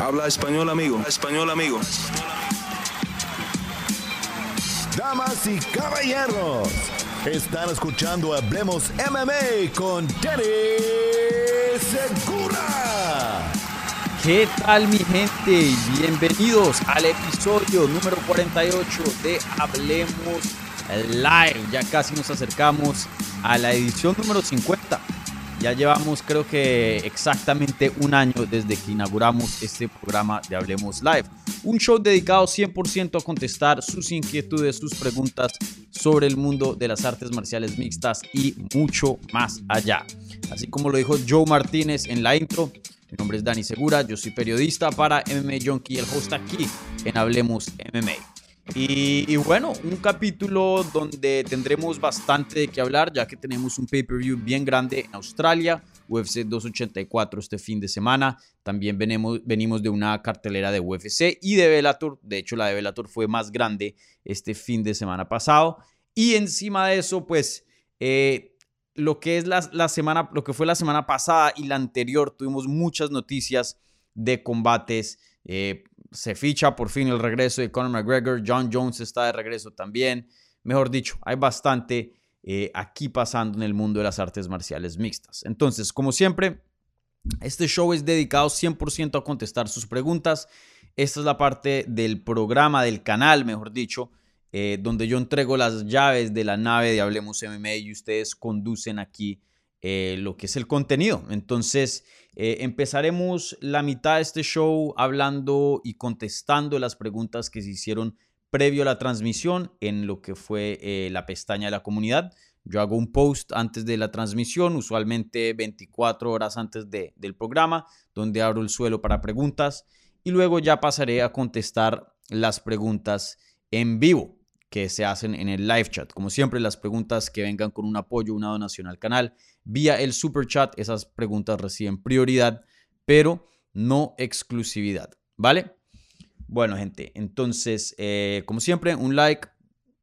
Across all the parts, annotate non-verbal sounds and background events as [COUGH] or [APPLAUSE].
Habla español, amigo. Español, amigo. Damas y caballeros, están escuchando Hablemos MMA con Danny Segura. ¿Qué tal mi gente? Bienvenidos al episodio número 48 de Hablemos Live. Ya casi nos acercamos a la edición número 50. Ya llevamos creo que exactamente un año desde que inauguramos este programa de Hablemos Live. Un show dedicado 100% a contestar sus inquietudes, sus preguntas sobre el mundo de las artes marciales mixtas y mucho más allá. Así como lo dijo Joe Martínez en la intro, mi nombre es Dani Segura, yo soy periodista para MMA Junkie, el host aquí en Hablemos MMA. Y, bueno, un capítulo donde tendremos bastante de qué hablar, ya que tenemos un pay-per-view bien grande en Australia, UFC 284 este fin de semana. También venimos, venimos de una cartelera de UFC y de Bellator. De hecho, la de Bellator fue más grande este fin de semana pasado. Y encima de eso, pues, eh, lo que es la, semana, lo que fue la semana pasada y la anterior, tuvimos muchas noticias de combates. Eh, se ficha por fin el regreso de Conor McGregor, John Jones está de regreso también. Mejor dicho, hay bastante eh, aquí pasando en el mundo de las artes marciales mixtas. Entonces, como siempre, este show es dedicado 100% a contestar sus preguntas. Esta es la parte del programa, del canal, mejor dicho, eh, donde yo entrego las llaves de la nave de Hablemos MMA y ustedes conducen aquí eh, lo que es el contenido. Entonces, eh, empezaremos la mitad de este show hablando y contestando las preguntas que se hicieron previo a la transmisión en lo que fue eh, la pestaña de la comunidad. Yo hago un post antes de la transmisión, usualmente 24 horas antes de, del programa, donde abro el suelo para preguntas y luego ya pasaré a contestar las preguntas en vivo que se hacen en el live chat. Como siempre, las preguntas que vengan con un apoyo, una donación al canal vía el super chat, esas preguntas reciben prioridad, pero no exclusividad, ¿vale? Bueno, gente, entonces, eh, como siempre, un like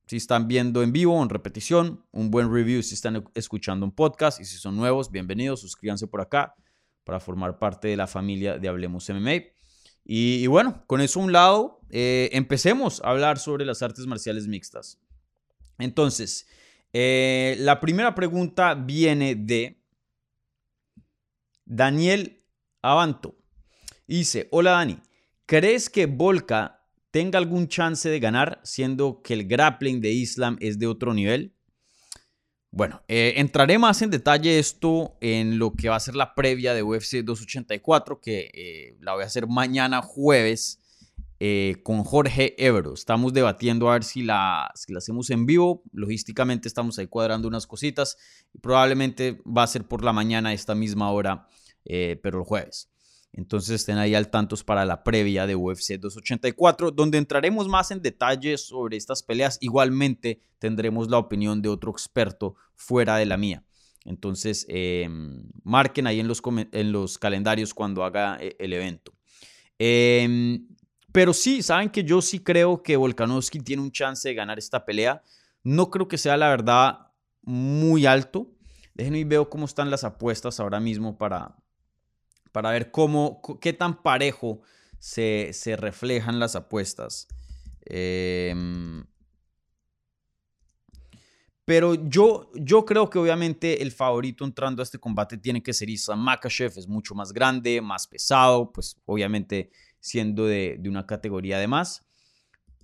si están viendo en vivo en repetición, un buen review si están escuchando un podcast y si son nuevos, bienvenidos, suscríbanse por acá para formar parte de la familia de Hablemos MMA. Y, bueno, con eso a un lado, eh, empecemos a hablar sobre las artes marciales mixtas. Entonces, eh, la primera pregunta viene de Daniel Abanto. Dice, hola Dani, ¿crees que Volca tenga algún chance de ganar siendo que el grappling de Islam es de otro nivel? Bueno, eh, entraré más en detalle esto en lo que va a ser la previa de UFC 284, que eh, la voy a hacer mañana jueves eh, con Jorge Evero. Estamos debatiendo a ver si la, si la hacemos en vivo. Logísticamente estamos ahí cuadrando unas cositas. Probablemente va a ser por la mañana esta misma hora, pero el jueves. Entonces estén ahí al tanto para la previa de UFC 284, donde entraremos más en detalles sobre estas peleas. Igualmente tendremos la opinión de otro experto fuera de la mía. Entonces em, marquen ahí en los, en los calendarios cuando haga eh, el evento. Em, pero sí, saben que yo sí creo que Volkanovski tiene un chance de ganar esta pelea. No creo que sea la verdad muy alto. Déjenme y veo cómo están las apuestas ahora mismo para, para ver cómo, qué tan parejo se, reflejan las apuestas. Em, pero yo, yo creo que obviamente el favorito entrando a este combate tiene que ser Islam Makachev. Es mucho más grande, más pesado, pues obviamente siendo de, una categoría de más.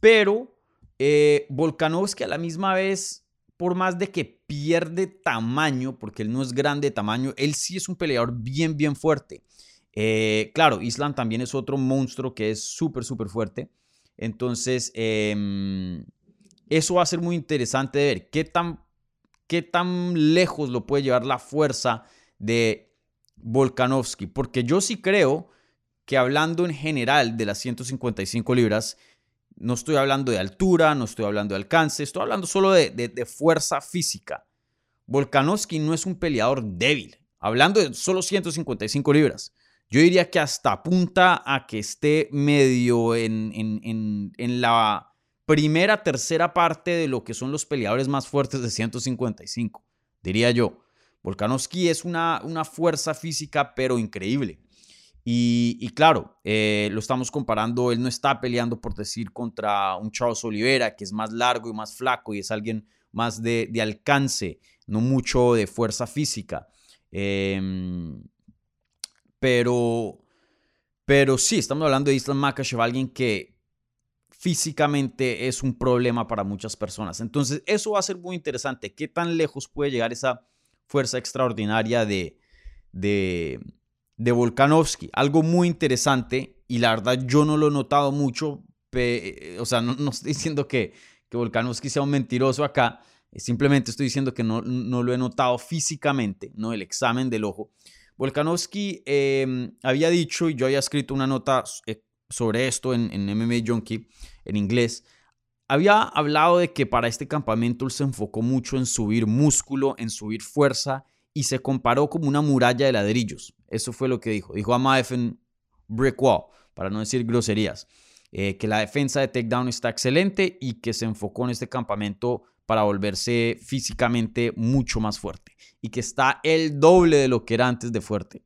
Pero eh, Volkanovski a la misma vez, por más de que pierde tamaño, porque él no es grande de tamaño, él sí es un peleador bien, bien fuerte. Eh, claro, Islam también es otro monstruo que es súper, súper fuerte. Entonces, em, eso va a ser muy interesante de ver qué tan, qué tan lejos lo puede llevar la fuerza de Volkanovski. Porque yo sí creo que hablando en general de las 155 libras, no estoy hablando de altura, no estoy hablando de alcance, estoy hablando solo de, de fuerza física. Volkanovski no es un peleador débil, hablando de solo 155 libras. Yo diría que hasta apunta a que esté medio en, en, la primera, tercera parte de lo que son los peleadores más fuertes de 155, diría yo. Volkanovski es una, una fuerza física, pero increíble. Y, claro, eh, lo estamos comparando, él no está peleando por decir contra un Charles Oliveira, que es más largo y más flaco y es alguien más de, alcance, no mucho de fuerza física. Em, pero, pero sí, estamos hablando de Islam Makashev, alguien que físicamente es un problema para muchas personas. Entonces, eso va a ser muy interesante. ¿Qué tan lejos puede llegar esa fuerza extraordinaria de, de, de Volkanovski? Algo muy interesante y la verdad yo no lo he notado mucho. o sea, no, estoy diciendo que, que Volkanovski sea un mentiroso acá. Simplemente estoy diciendo que no, no lo he notado físicamente, no el examen del ojo. Volkanovski em, había dicho, y yo había escrito una nota eh, sobre esto en, en MMA Junkie en inglés, había hablado de que para este campamento él se enfocó mucho en subir músculo, en subir fuerza y se comparó como una muralla de ladrillos. Eso fue lo que dijo. Dijo a en brick wall, para no decir groserías. Eh, que la defensa de takedown está excelente y que se enfocó en este campamento para volverse físicamente mucho más fuerte y que está el doble de lo que era antes de fuerte.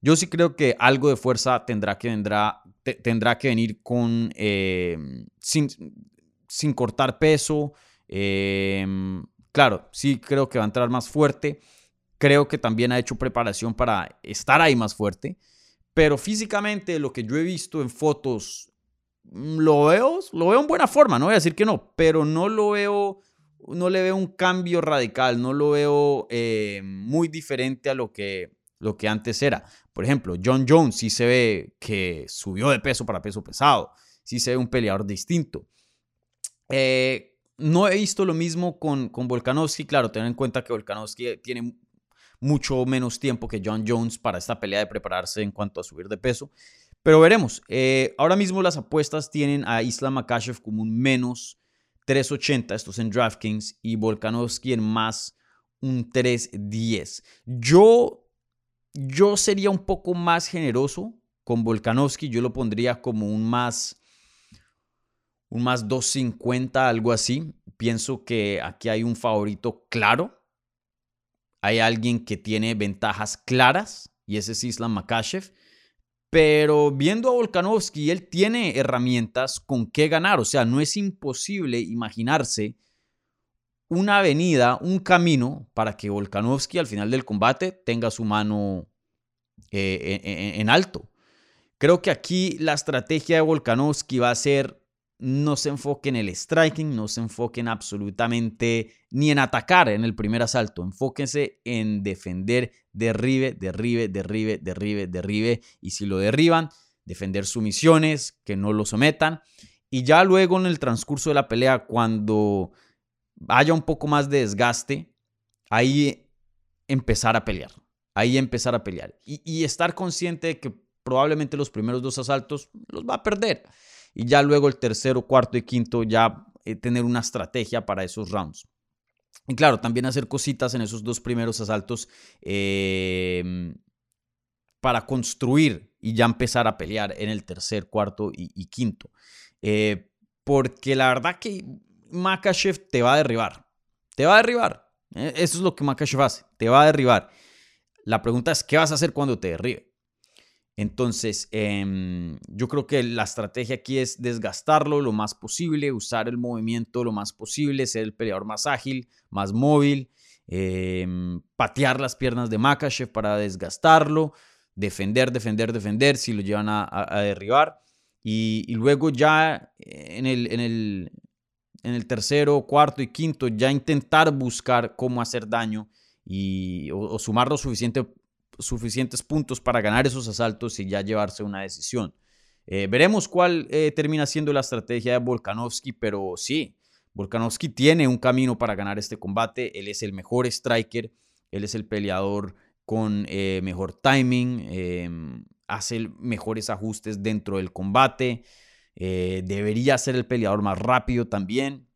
Yo sí creo que algo de fuerza tendrá que, vendrá, tendrá que venir con, em, sin, sin, cortar peso. Em, claro, sí creo que va a entrar más fuerte. Creo que también ha hecho preparación para estar ahí más fuerte. Pero físicamente lo que yo he visto en fotos, mm, lo veo, lo veo en buena forma, no voy a decir que no, pero no lo veo, no le veo un cambio radical, no lo veo eh, muy diferente a lo que, lo que antes era. Por ejemplo, John Jones sí se ve que subió de peso para peso pesado, sí se ve un peleador distinto. Eh, no he visto lo mismo con, con Volkanovski, claro, ten en cuenta que Volkanovski tiene mucho menos tiempo que John Jones para esta pelea de prepararse en cuanto a subir de peso. Pero veremos. Eh, ahora mismo las apuestas tienen a Islam Makashev como un menos 380, estos en DraftKings, y Volkanovski en más un 310. Yo yo sería un poco más generoso con Volkanovski. Yo lo pondría como un más, un más 250, algo así. Pienso que aquí hay un favorito claro. Hay alguien que tiene ventajas claras y ese es Islam Makashev. Pero viendo a Volkanovski, él tiene herramientas con qué ganar. O sea, no es imposible imaginarse una avenida, un camino para que Volkanovski al final del combate tenga su mano eh, en, alto. Creo que aquí la estrategia de Volkanovski va a ser no se enfoque en el striking, no se enfoquen absolutamente ni en atacar en el primer asalto, enfóquense en defender, derribe, derribe, derribe, derribe, derribe, y si lo derriban, defender sumisiones, que no lo sometan, y ya luego en el transcurso de la pelea, cuando haya un poco más de desgaste, ahí empezar a pelear. Ahí empezar a pelear. Y, estar consciente de que probablemente los primeros dos asaltos los va a perder. Y ya luego el tercero, cuarto y quinto ya eh, tener una estrategia para esos rounds. Y claro, también hacer cositas en esos dos primeros asaltos em, para construir y ya empezar a pelear en el tercer, cuarto y, quinto. Eh, porque la verdad que Makachev te va a derribar. Te va a derribar. Eh, eso es lo que Makachev hace. Te va a derribar. La pregunta es, ¿qué vas a hacer cuando te derribe? Entonces, em, yo creo que la estrategia aquí es desgastarlo lo más posible, usar el movimiento lo más posible, ser el peleador más ágil, más móvil, em, patear las piernas de Makachev para desgastarlo, defender, defender, defender si lo llevan a, derribar. Y, luego ya en el, en el, en el tercero, cuarto y quinto ya intentar buscar cómo hacer daño y, o, sumar los suficientes puntos para ganar esos asaltos y ya llevarse una decisión. Eh, veremos cuál eh, termina siendo la estrategia de Volkanovski, pero sí, Volkanovski tiene un camino para ganar este combate. Él es el mejor striker, él es el peleador con eh, mejor timing, em, hace mejores ajustes dentro del combate. Debería ser el peleador más rápido también.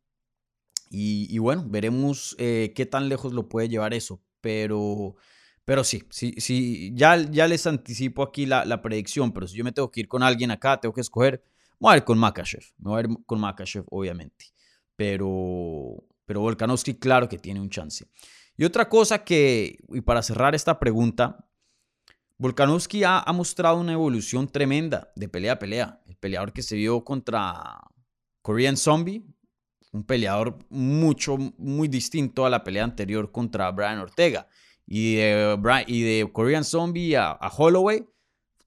Y, bueno, veremos qué tan lejos lo puede llevar eso. Pero, pero sí, sí, sí ya, ya les anticipo aquí la, predicción. Pero si yo me tengo que ir con alguien acá, tengo que escoger. voy a ir con Makachev. Me voy a ir con Makachev, obviamente. Pero, pero Volkanovski, claro que tiene un chance. Y otra cosa que, y para cerrar esta pregunta, Volkanovski ha, ha, mostrado una evolución tremenda de pelea a pelea. El peleador que se vio contra Korean Zombie, un peleador mucho, muy distinto a la pelea anterior contra Brian Ortega. Y de, y de Korean Zombie a, Holloway,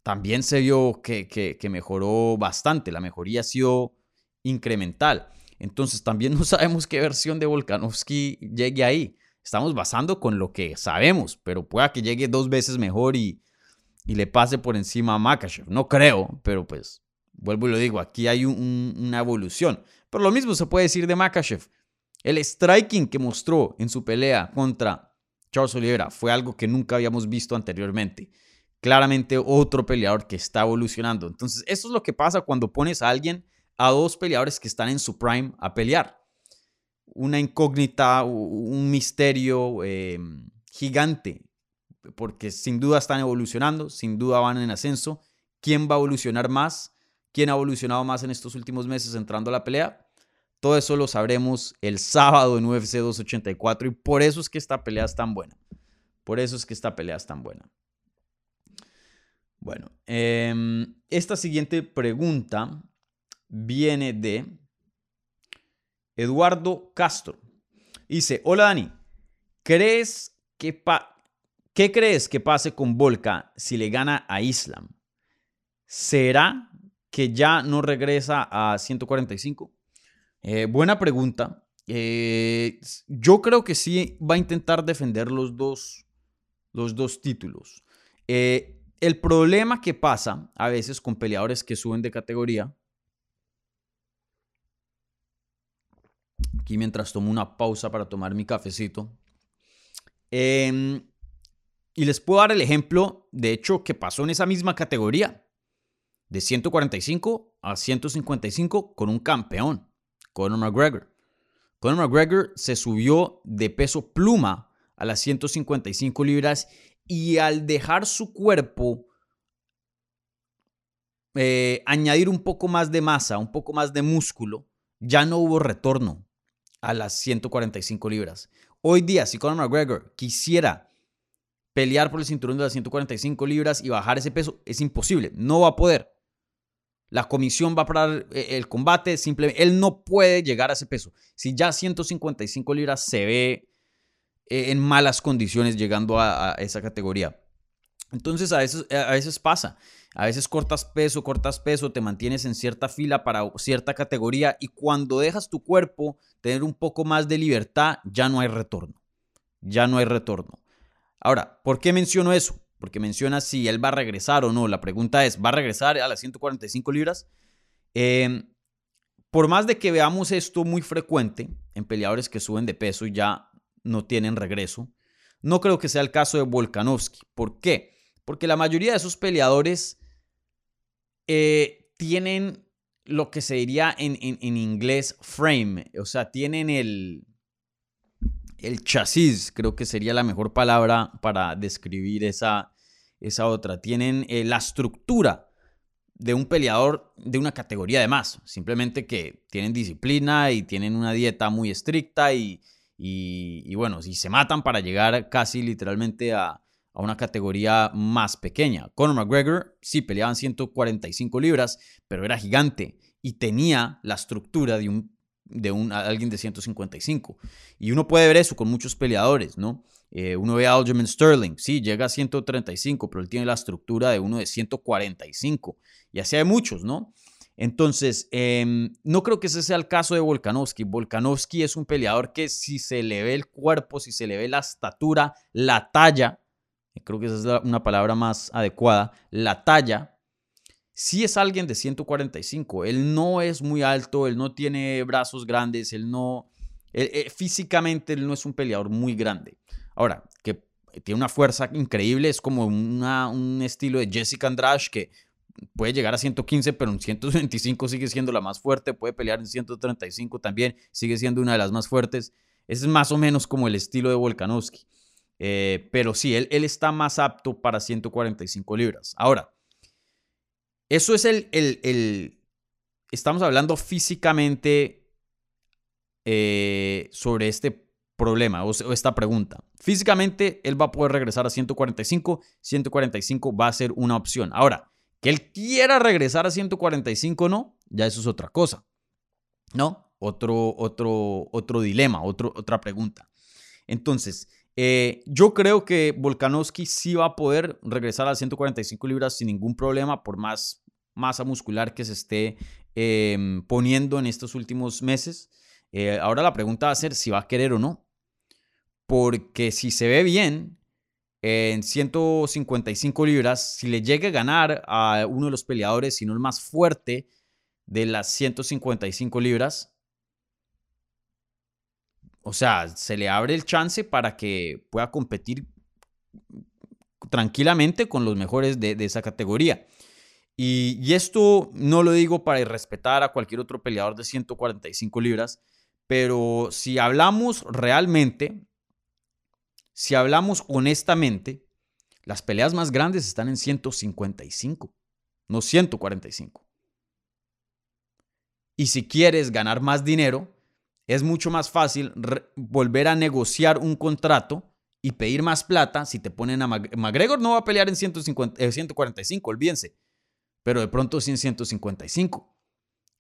también se vio que, que, mejoró bastante. La mejoría ha sido incremental. Entonces también [LAUGHS] no sabemos qué versión de Volkanovski llegue ahí. Estamos basando con lo que sabemos, pero pueda que llegue dos veces mejor y, y le pase por encima a Makachev. No creo, pero pues vuelvo y lo digo, aquí hay un, una evolución. Pero lo mismo se puede decir de Makachev. El striking que mostró en su pelea contra Charles Oliveira fue algo que nunca habíamos visto anteriormente. Claramente otro peleador que está evolucionando. Entonces, eso es lo que pasa cuando pones a alguien, a dos peleadores que están en su prime a pelear. Una incógnita, un misterio eh, gigante, porque sin duda están evolucionando, sin duda van en ascenso. ¿Quién va a evolucionar más? ¿Quién ha evolucionado más en estos últimos meses entrando a la pelea? Todo eso lo sabremos el sábado en UFC 284 y por eso es que esta pelea es tan buena. Por eso es que esta pelea es tan buena. Bueno, eh, esta siguiente pregunta viene de Eduardo Castro. Dice, hola Dani, ¿crees que ¿qué crees que pase con Volka si le gana a Islam? ¿Será que ya no regresa a 145? Eh, buena pregunta. Eh, yo creo que sí va a intentar defender los dos, los dos títulos. Eh, el problema que pasa a veces con peleadores que suben de categoría. Aquí mientras tomo una pausa para tomar mi cafecito. Em, y les puedo dar el ejemplo, de hecho, que pasó en esa misma categoría. De 145 a 155 con un campeón. Conor McGregor. Conor McGregor se subió de peso pluma a las 155 libras y al dejar su cuerpo eh, añadir un poco más de masa, un poco más de músculo, ya no hubo retorno a las 145 libras. Hoy día, si Conor McGregor quisiera pelear por el cinturón de las 145 libras y bajar ese peso, es imposible, no va a poder. La comisión va a parar eh, el combate, simplemente él no puede llegar a ese peso. Si ya 155 libras se ve eh, en malas condiciones llegando a, esa categoría. Entonces a veces, a veces pasa, a veces cortas peso, cortas peso, te mantienes en cierta fila para cierta categoría y cuando dejas tu cuerpo tener un poco más de libertad, ya no hay retorno, ya no hay retorno. Ahora, ¿por qué menciono eso? Porque menciona si él va a regresar o no. La pregunta es, ¿va a regresar a las 145 libras? Em, por más de que veamos esto muy frecuente en peleadores que suben de peso y ya no tienen regreso, no creo que sea el caso de Volkanovski. ¿Por qué? Porque la mayoría de esos peleadores eh, tienen lo que se diría en, en inglés frame, o sea, tienen el, el chasis, creo que sería la mejor palabra para describir esa, esa otra. Tienen eh, la estructura de un peleador de una categoría de más. Simplemente que tienen disciplina y tienen una dieta muy estricta y, y, bueno, si se matan para llegar casi literalmente a, a, una categoría más pequeña. Conor McGregor sí peleaban 145 libras, pero era gigante y tenía la estructura de un de un, alguien de 155. Y uno puede ver eso con muchos peleadores, ¿no? Eh, uno ve a Aljamain Sterling, sí, llega a 135, pero él tiene la estructura de uno de 145. Y así hay muchos, ¿no? Entonces, em, no creo que ese sea el caso de Volkanovski. Volkanovski es un peleador que si se le ve el cuerpo, si se le ve la estatura, la talla, creo que esa es una palabra más adecuada, la talla, si es alguien de 145. Él no es muy alto, él no tiene brazos grandes, él no... Eh, físicamente él no es un peleador muy grande. Ahora, que tiene una fuerza increíble, es como un estilo de Jessica Andrade que puede llegar a 115, pero en 125 sigue siendo la más fuerte, puede pelear en 135 también, sigue siendo una de las más fuertes. Es más o menos como el estilo de Volkanovski. Eh, pero sí, él, él está más apto para 145 libras. Ahora, eso es el, el, estamos hablando físicamente eh, sobre este problema o, esta pregunta. Físicamente, él va a poder regresar a 145. 145 va a ser una opción. Ahora, que él quiera regresar a 145 no, ya eso es otra cosa. ¿No? Otro, otro, otro dilema, otro, otra pregunta. Entonces, eh, yo creo que Volkanovski sí va a poder regresar a 145 libras sin ningún problema, por más masa muscular que se esté em, poniendo en estos últimos meses. Eh, ahora la pregunta va a ser si va a querer o no. Porque si se ve bien en 155 libras, si le llega a ganar a uno de los peleadores, si no el más fuerte de las 155 libras, o sea, se le abre el chance para que pueda competir tranquilamente con los mejores de, esa categoría. Y, y, esto no lo digo para irrespetar a cualquier otro peleador de 145 libras, pero si hablamos realmente, si hablamos honestamente, las peleas más grandes están en 155, no 145. Y si quieres ganar más dinero, es mucho más fácil volver a negociar un contrato y pedir más plata si te ponen a McGregor no va a pelear en 150, 145, eh, olvídense, pero de pronto sí en 155.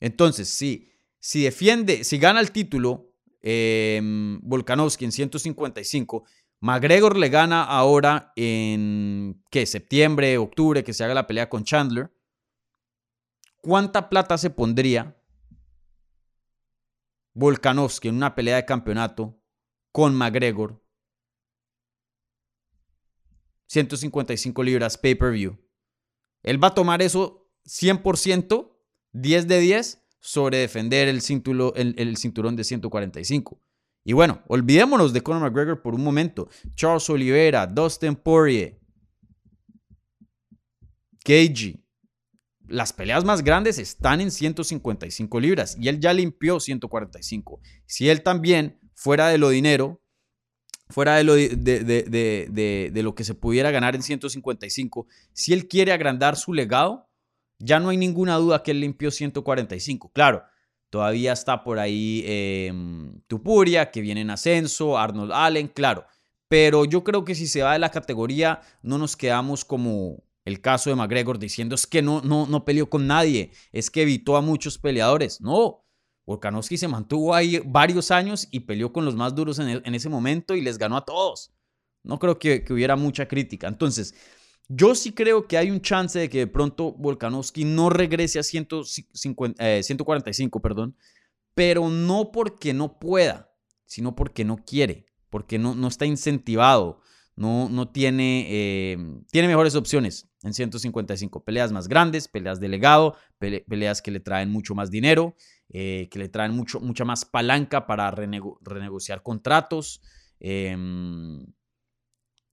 Entonces, si, si defiende, si gana el título eh, Volkanovski en 155, McGregor le gana ahora en, ¿qué? Septiembre, octubre, que se haga la pelea con Chandler. ¿Cuánta plata se pondría Volkanovski en una pelea de campeonato con McGregor. 155 libras pay-per-view. Él va a tomar eso 100%, 10 de 10, sobre defender el, cinturón, de 145. Y bueno, olvidémonos de Conor McGregor por un momento. Charles Oliveira, Dustin Poirier, KG, las peleas más grandes están en 155 libras y él ya limpió 145. Si él también, fuera de lo dinero, fuera de lo, de, lo que se pudiera ganar en 155, si él quiere agrandar su legado, ya no hay ninguna duda que él limpió 145. Claro, todavía está por ahí em, Tupuria, que viene en ascenso, Arnold Allen, claro. Pero yo creo que si se va de la categoría, no nos quedamos como, el caso de McGregor diciendo es que no, no, no peleó con nadie, es que evitó a muchos peleadores. No, Volkanovski se mantuvo ahí varios años y peleó con los más duros en, en ese momento y les ganó a todos. No creo que, que, hubiera mucha crítica. Entonces, yo sí creo que hay un chance de que de pronto Volkanovski no regrese a 150, 145, eh, perdón, pero no porque no pueda, sino porque no quiere, porque no, no está incentivado no, no tiene, eh, tiene mejores opciones en 155. Peleas más grandes, peleas de legado, peleas que le traen mucho más dinero, eh, que le traen mucho, mucha más palanca para renegociar contratos. Em,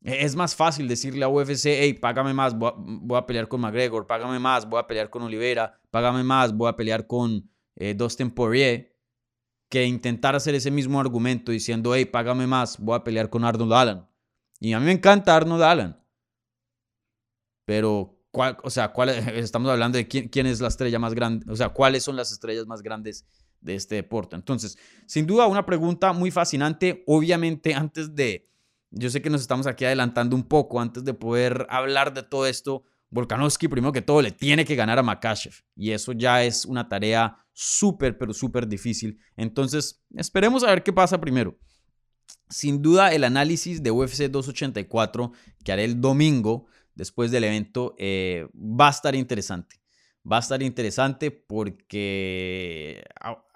e-, es más fácil decirle a UFC, hey, págame más, voy a, pelear con McGregor, págame más, voy a pelear con Oliveira, págame más, voy a pelear con eh, Dustin Poirier, que intentar hacer ese mismo argumento diciendo, hey, págame más, voy a pelear con Arnold Allen. Y a mí me encanta Arnold Allen. Pero, o sea, ¿cuál, [LAUGHS] estamos hablando de quién, es la estrella más grande, o sea, cuáles son las estrellas más grandes de este deporte. Entonces, sin duda, una pregunta muy fascinante. Obviamente, antes de, yo sé que nos estamos aquí adelantando un poco, antes de poder hablar de todo esto, Volkanovski, primero que todo, le tiene que ganar a Makachev. Y eso ya es una tarea súper, pero súper difícil. Entonces, esperemos a ver qué pasa primero. Sin duda, el análisis de UFC 284 que haré el domingo después del evento eh, va a estar interesante. Va a estar interesante porque,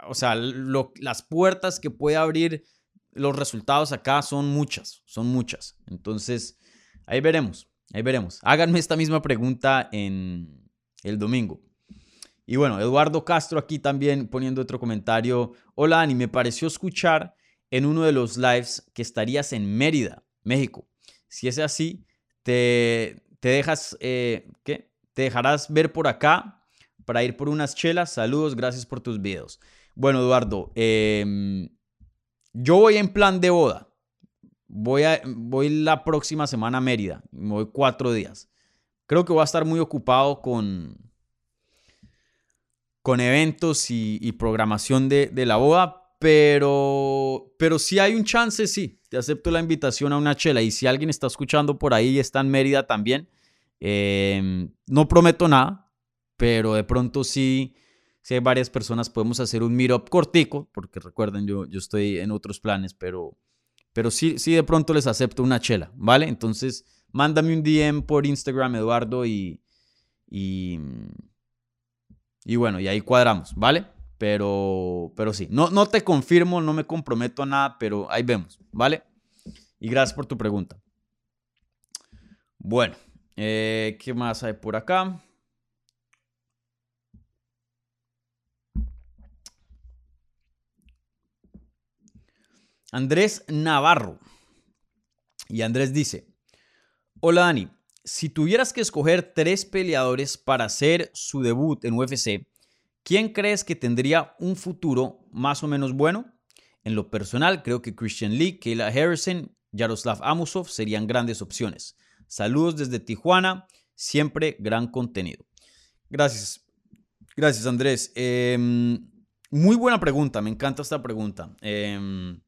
o sea, las puertas que puede abrir los resultados acá son muchas, son muchas. Entonces, ahí veremos, ahí veremos. Háganme esta misma pregunta en el domingo. Y bueno, Eduardo Castro aquí también poniendo otro comentario. Hola, Ani, me pareció escuchar en uno de los lives que estarías en Mérida, México. Si es así, te, te dejas, eh, ¿qué? Te dejarás ver por acá para ir por unas chelas. Saludos, gracias por tus videos. Bueno, Eduardo, em, yo voy en plan de boda. Voy, a, voy la próxima semana a Mérida. Me voy cuatro días. Creo que voy a estar muy ocupado con, con eventos y, programación de, de la boda, pero, pero si hay un chance, sí. Te acepto la invitación a una chela. Y si alguien está escuchando por ahí y está en Mérida también, em, no prometo nada, pero de pronto sí, si hay varias personas, podemos hacer un meetup cortico, porque recuerden, yo, yo estoy en otros planes, pero, pero sí, sí de pronto les acepto una chela, ¿vale? Entonces, mándame un DM por Instagram, Eduardo, y, y, y bueno, y ahí cuadramos, ¿vale? Pero, pero sí, no, no te confirmo, no me comprometo a nada, pero ahí vemos, ¿vale? Y gracias por tu pregunta. Bueno, eh, ¿qué más hay por acá? Andrés Navarro. Y Andrés dice, hola Dani, si tuvieras que escoger tres peleadores para hacer su debut en UFC, ¿quién crees que tendría un futuro más o menos bueno? En lo personal, creo que Christian Lee, Kayla Harrison, Yaroslav Amusov serían grandes opciones. Saludos desde Tijuana, siempre gran contenido. Gracias. Gracias, Andrés. Em, muy buena pregunta, me encanta esta pregunta. Em,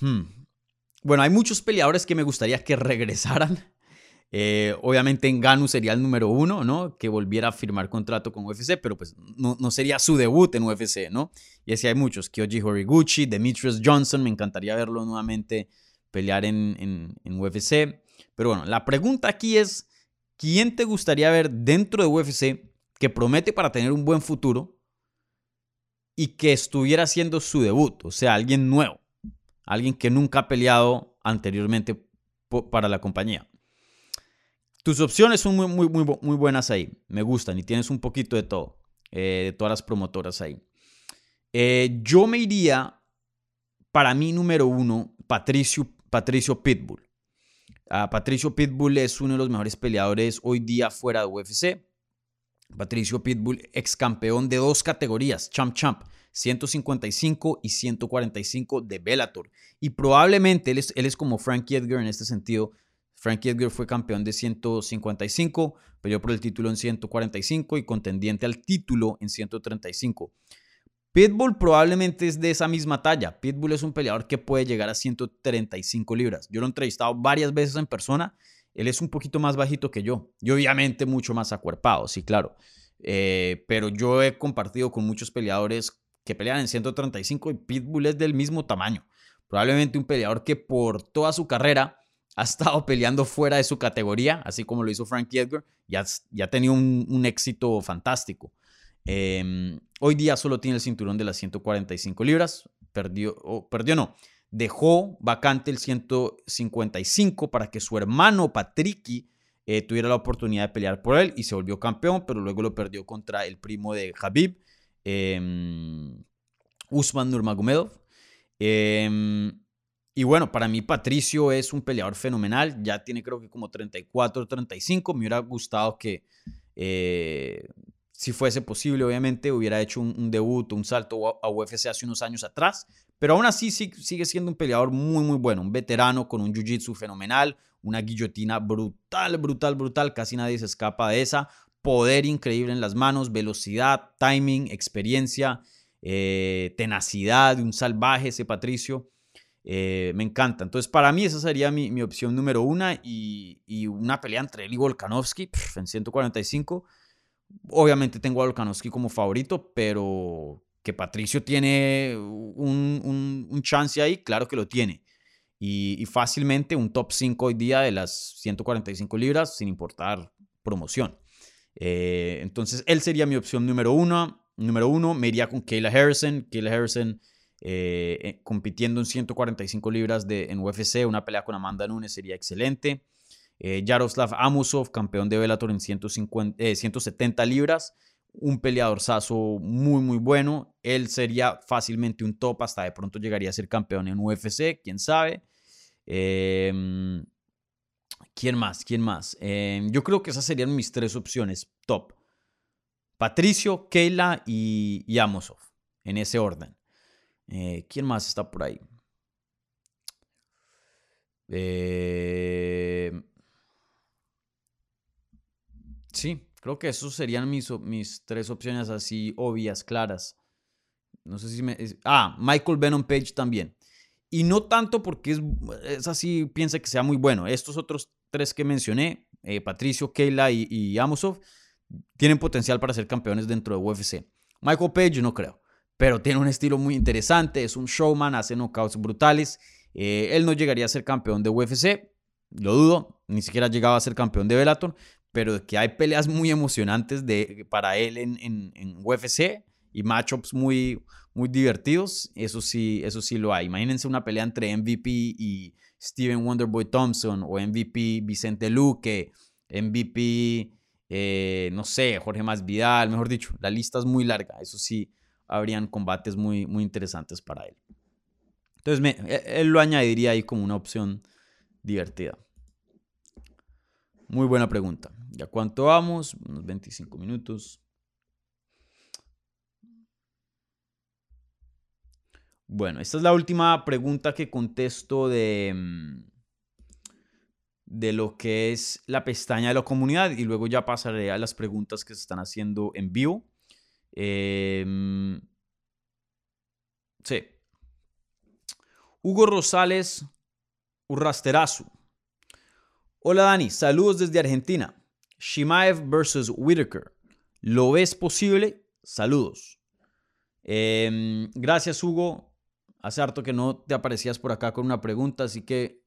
hmm. Bueno, hay muchos peleadores que me gustaría que [LAUGHS] regresaran. Eh, obviamente en Ganu sería el número uno, ¿no? Que volviera a firmar contrato con UFC, pero pues no, no sería su debut en UFC, ¿no? Y así hay muchos. Kyoji Horiguchi, Demetrius Johnson, me encantaría verlo nuevamente pelear en, en, en UFC. Pero bueno, la pregunta aquí es, ¿quién te gustaría ver dentro de UFC que promete para tener un buen futuro y que estuviera haciendo su debut? O sea, alguien nuevo alguien que nunca ha peleado anteriormente para la compañía. Tus opciones son muy, muy, muy, buenas ahí. Me gustan y tienes un poquito de todo, eh, de todas las promotoras ahí. Eh, yo me iría, para mí, número uno, Patricio, Patricio Pitbull. Ah, Patricio Pitbull es uno de los mejores peleadores hoy día fuera de UFC. Patricio Pitbull, ex campeón de dos categorías, Champ Champ, 155 y 145 de Bellator. Y probablemente él es, él es como Frankie Edgar en este sentido. Frankie Edgar fue campeón de 155, peleó por el título en 145 y contendiente al título en 135. Pitbull probablemente es de esa misma talla. Pitbull es un peleador que puede llegar a 135 libras. Yo lo he entrevistado varias veces en persona. Él es un poquito más bajito que yo. Y obviamente mucho más acuerpado, sí, claro. Eh, pero yo he compartido con muchos peleadores que pelean en 135 y Pitbull es del mismo tamaño. Probablemente un peleador que por toda su carrera ha estado peleando fuera de su categoría, así como lo hizo Frankie Edgar, y ha, ya tenido un, éxito fantástico. Em, hoy día solo tiene el cinturón de las 145 libras, perdió, o perdió no, dejó vacante el 155 para que su hermano Patricky eh, tuviera la oportunidad de pelear por él y se volvió campeón, pero luego lo perdió contra el primo de Habib, eh, Usman Nurmagomedov. Em, y bueno, para mí Patricio es un peleador fenomenal. Ya tiene creo que como 34, 35. Me hubiera gustado que, eh, si fuese posible, obviamente, hubiera hecho un, debut, un salto a UFC hace unos años atrás. Pero aún así sigue siendo un peleador muy, muy bueno. Un veterano con un jiu-jitsu fenomenal. Una guillotina brutal, brutal, brutal. Casi nadie se escapa de esa poder increíble en las manos, velocidad, timing, experiencia, eh, tenacidad, un salvaje ese Patricio. Eh, me encanta. Entonces, para mí esa sería mi, opción número una y, una pelea entre él y Volkanovski en 145. Obviamente tengo a Volkanovski como favorito, pero que Patricio tiene un, chance ahí, claro que lo tiene. Y, y, fácilmente un top 5 hoy día de las 145 libras, sin importar promoción. Eh, entonces, él sería mi opción número uno. Número uno, me iría con Kayla Harrison. Kayla Harrison eh, eh, compitiendo en 145 libras de, en UFC, una pelea con Amanda Nunes sería excelente. Yaroslav Amusov, campeón de Bellator en 150, 170 libras, un peleador sazo muy, muy bueno. Él sería fácilmente un top, hasta de pronto llegaría a ser campeón en UFC, quién sabe. Eh, ¿Quién más? ¿Quién más? Em, yo creo que esas serían mis tres opciones top. Patricio, Keila y, Amosov, en ese orden. Eh, ¿Quién más está por ahí? Em, sí, creo que esas serían mis, mis tres opciones así obvias, claras. no sé si me... ah, Michael Venom Page también. Y no tanto porque es, es así, piensa que sea muy bueno. Estos otros tres que mencioné, eh, Patricio, Keila y, y Amosov, tienen potencial para ser campeones dentro de UFC. Michael Page no creo, pero tiene un estilo muy interesante, es un showman, hace knockouts brutales. Eh, él no llegaría a ser campeón de UFC, lo dudo, ni siquiera llegaba a ser campeón de Bellator, pero que hay peleas muy emocionantes de, para él en, en, UFC y matchups muy, muy divertidos, eso sí, eso sí lo hay. Imagínense una pelea entre MVP y Steven Wonderboy Thompson o MVP Vicente Luque, MVP, eh, no sé, Jorge Masvidal, mejor dicho, la lista es muy larga, eso sí, habrían combates muy, muy interesantes para él. Entonces, e, él lo añadiría ahí como una opción divertida. Muy buena pregunta. ¿Ya cuánto vamos? Unos 25 minutos. Bueno, esta es la última pregunta que contesto de, mm, de lo que es la pestaña de la comunidad y luego ya pasaré a las preguntas que se están haciendo en vivo. Em, sí. Hugo Rosales Urrasterazu. Hola Dani, saludos desde Argentina. Shimaev versus Whitaker. ¿Lo ves posible? Saludos. Em, gracias Hugo. Hace harto que no te aparecías por acá con una pregunta, así que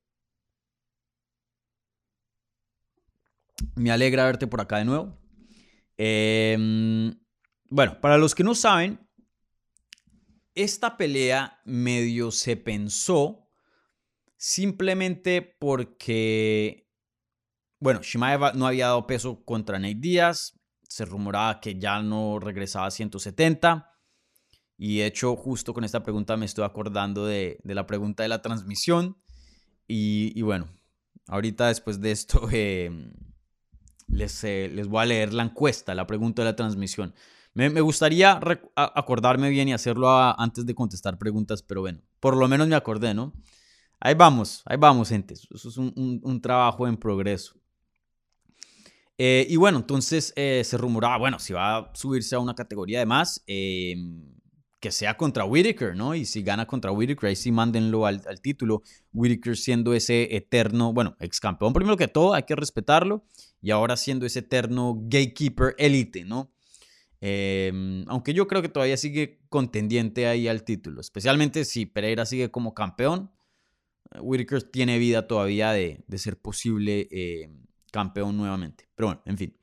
me alegra verte por acá de nuevo. Em, bueno, para los que no saben, esta pelea medio se pensó simplemente porque, bueno, Shimaev no había dado peso contra Nate Díaz, se rumoraba que ya no regresaba a 170. Y de hecho, justo con esta pregunta me estoy acordando de, la pregunta de la transmisión. Y, bueno, ahorita después de esto [LAUGHS] em, les, eh, les voy a leer la encuesta, la pregunta de la transmisión. Me, gustaría acordarme bien y hacerlo antes de contestar preguntas, pero bueno, por lo menos me acordé, ¿no? Ahí vamos, ahí vamos, gente. Eso es un, trabajo en progreso. Eh, y bueno, entonces eh, se rumoraba, bueno, si va a subirse a una categoría de más, em, que sea contra Whitaker, ¿no? Y si gana contra Whitaker, ahí sí mándenlo al, al título. Whitaker siendo ese eterno, bueno, ex campeón, primero que todo, hay que respetarlo. Y ahora siendo ese eterno gatekeeper élite, ¿no? Em, aunque yo creo que todavía sigue contendiente ahí al título, especialmente si Pereira sigue como campeón. Eh, Whitaker tiene vida todavía de, ser posible eh, campeón nuevamente. Pero bueno, en fin.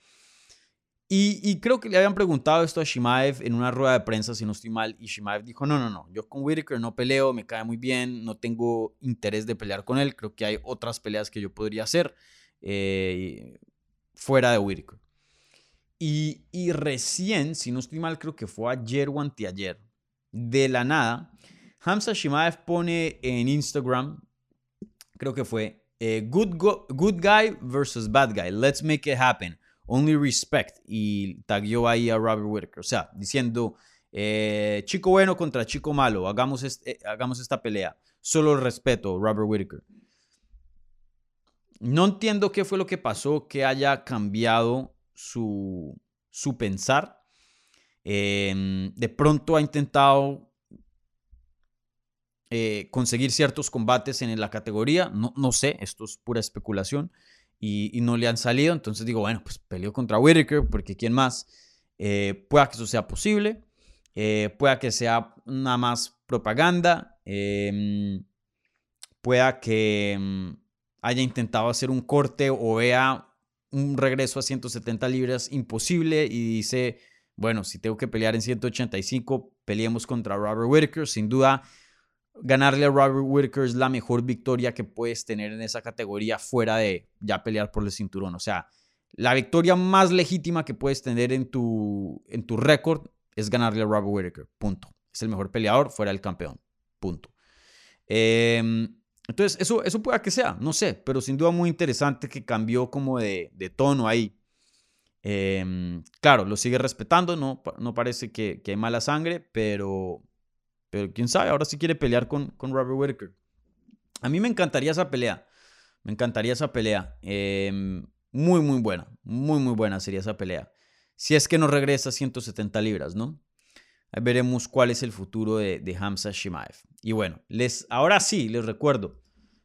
Y, creo que le habían preguntado esto a Shimaev en una rueda de prensa, si no estoy mal, y Shimaev dijo, no, no, no, yo con Whitaker no peleo, me cae muy bien, no tengo interés de pelear con él, creo que hay otras peleas que yo podría hacer eh, fuera de Whitaker. Y, recién, si no estoy mal, creo que fue ayer o anteayer, de la nada, Hamza Shimaev pone en Instagram, creo que fue, eh, good, good guy versus bad guy, let's make it happen, only respect, y tagueó ahí a Robert Whitaker, o sea, diciendo, eh, chico bueno contra chico malo, hagamos, eh, hagamos esta pelea, solo respeto, Robert Whitaker. No entiendo qué fue lo que pasó que haya cambiado su, su pensar. Em, de pronto ha intentado eh, conseguir ciertos combates en la categoría. No, no, sé, esto es pura especulación. Y, no le han salido. Entonces digo, bueno, pues peleó contra Whitaker, porque ¿quién más? Eh, pueda que eso sea posible. Eh, pueda que sea nada más propaganda. Em, pueda que em, haya intentado hacer un corte o vea un regreso a 170 libras imposible y dice, bueno, si tengo que pelear en 185, peleemos contra Robert Whitaker. Sin duda, ganarle a Robert Whitaker es la mejor victoria que puedes tener en esa categoría fuera de ya pelear por el cinturón. O sea, la victoria más legítima que puedes tener en tu, en tu récord es ganarle a Robert Whitaker. Punto. Es el mejor peleador fuera del campeón. Punto. Eh, entonces, eso, eso puede que sea, no sé, pero sin duda muy interesante que cambió como de, tono ahí. Em, claro, lo sigue respetando, no, no parece que, hay mala sangre, pero, pero quién sabe, ahora sí quiere pelear con, con Robert Whitaker. A mí me encantaría esa pelea, me encantaría esa pelea. Em, muy, muy buena, muy, muy buena sería esa pelea. Si es que no regresa a 170 libras, ¿no? Ahí veremos cuál es el futuro de, de Hamza Shimaev. Y bueno, les, ahora sí, les recuerdo,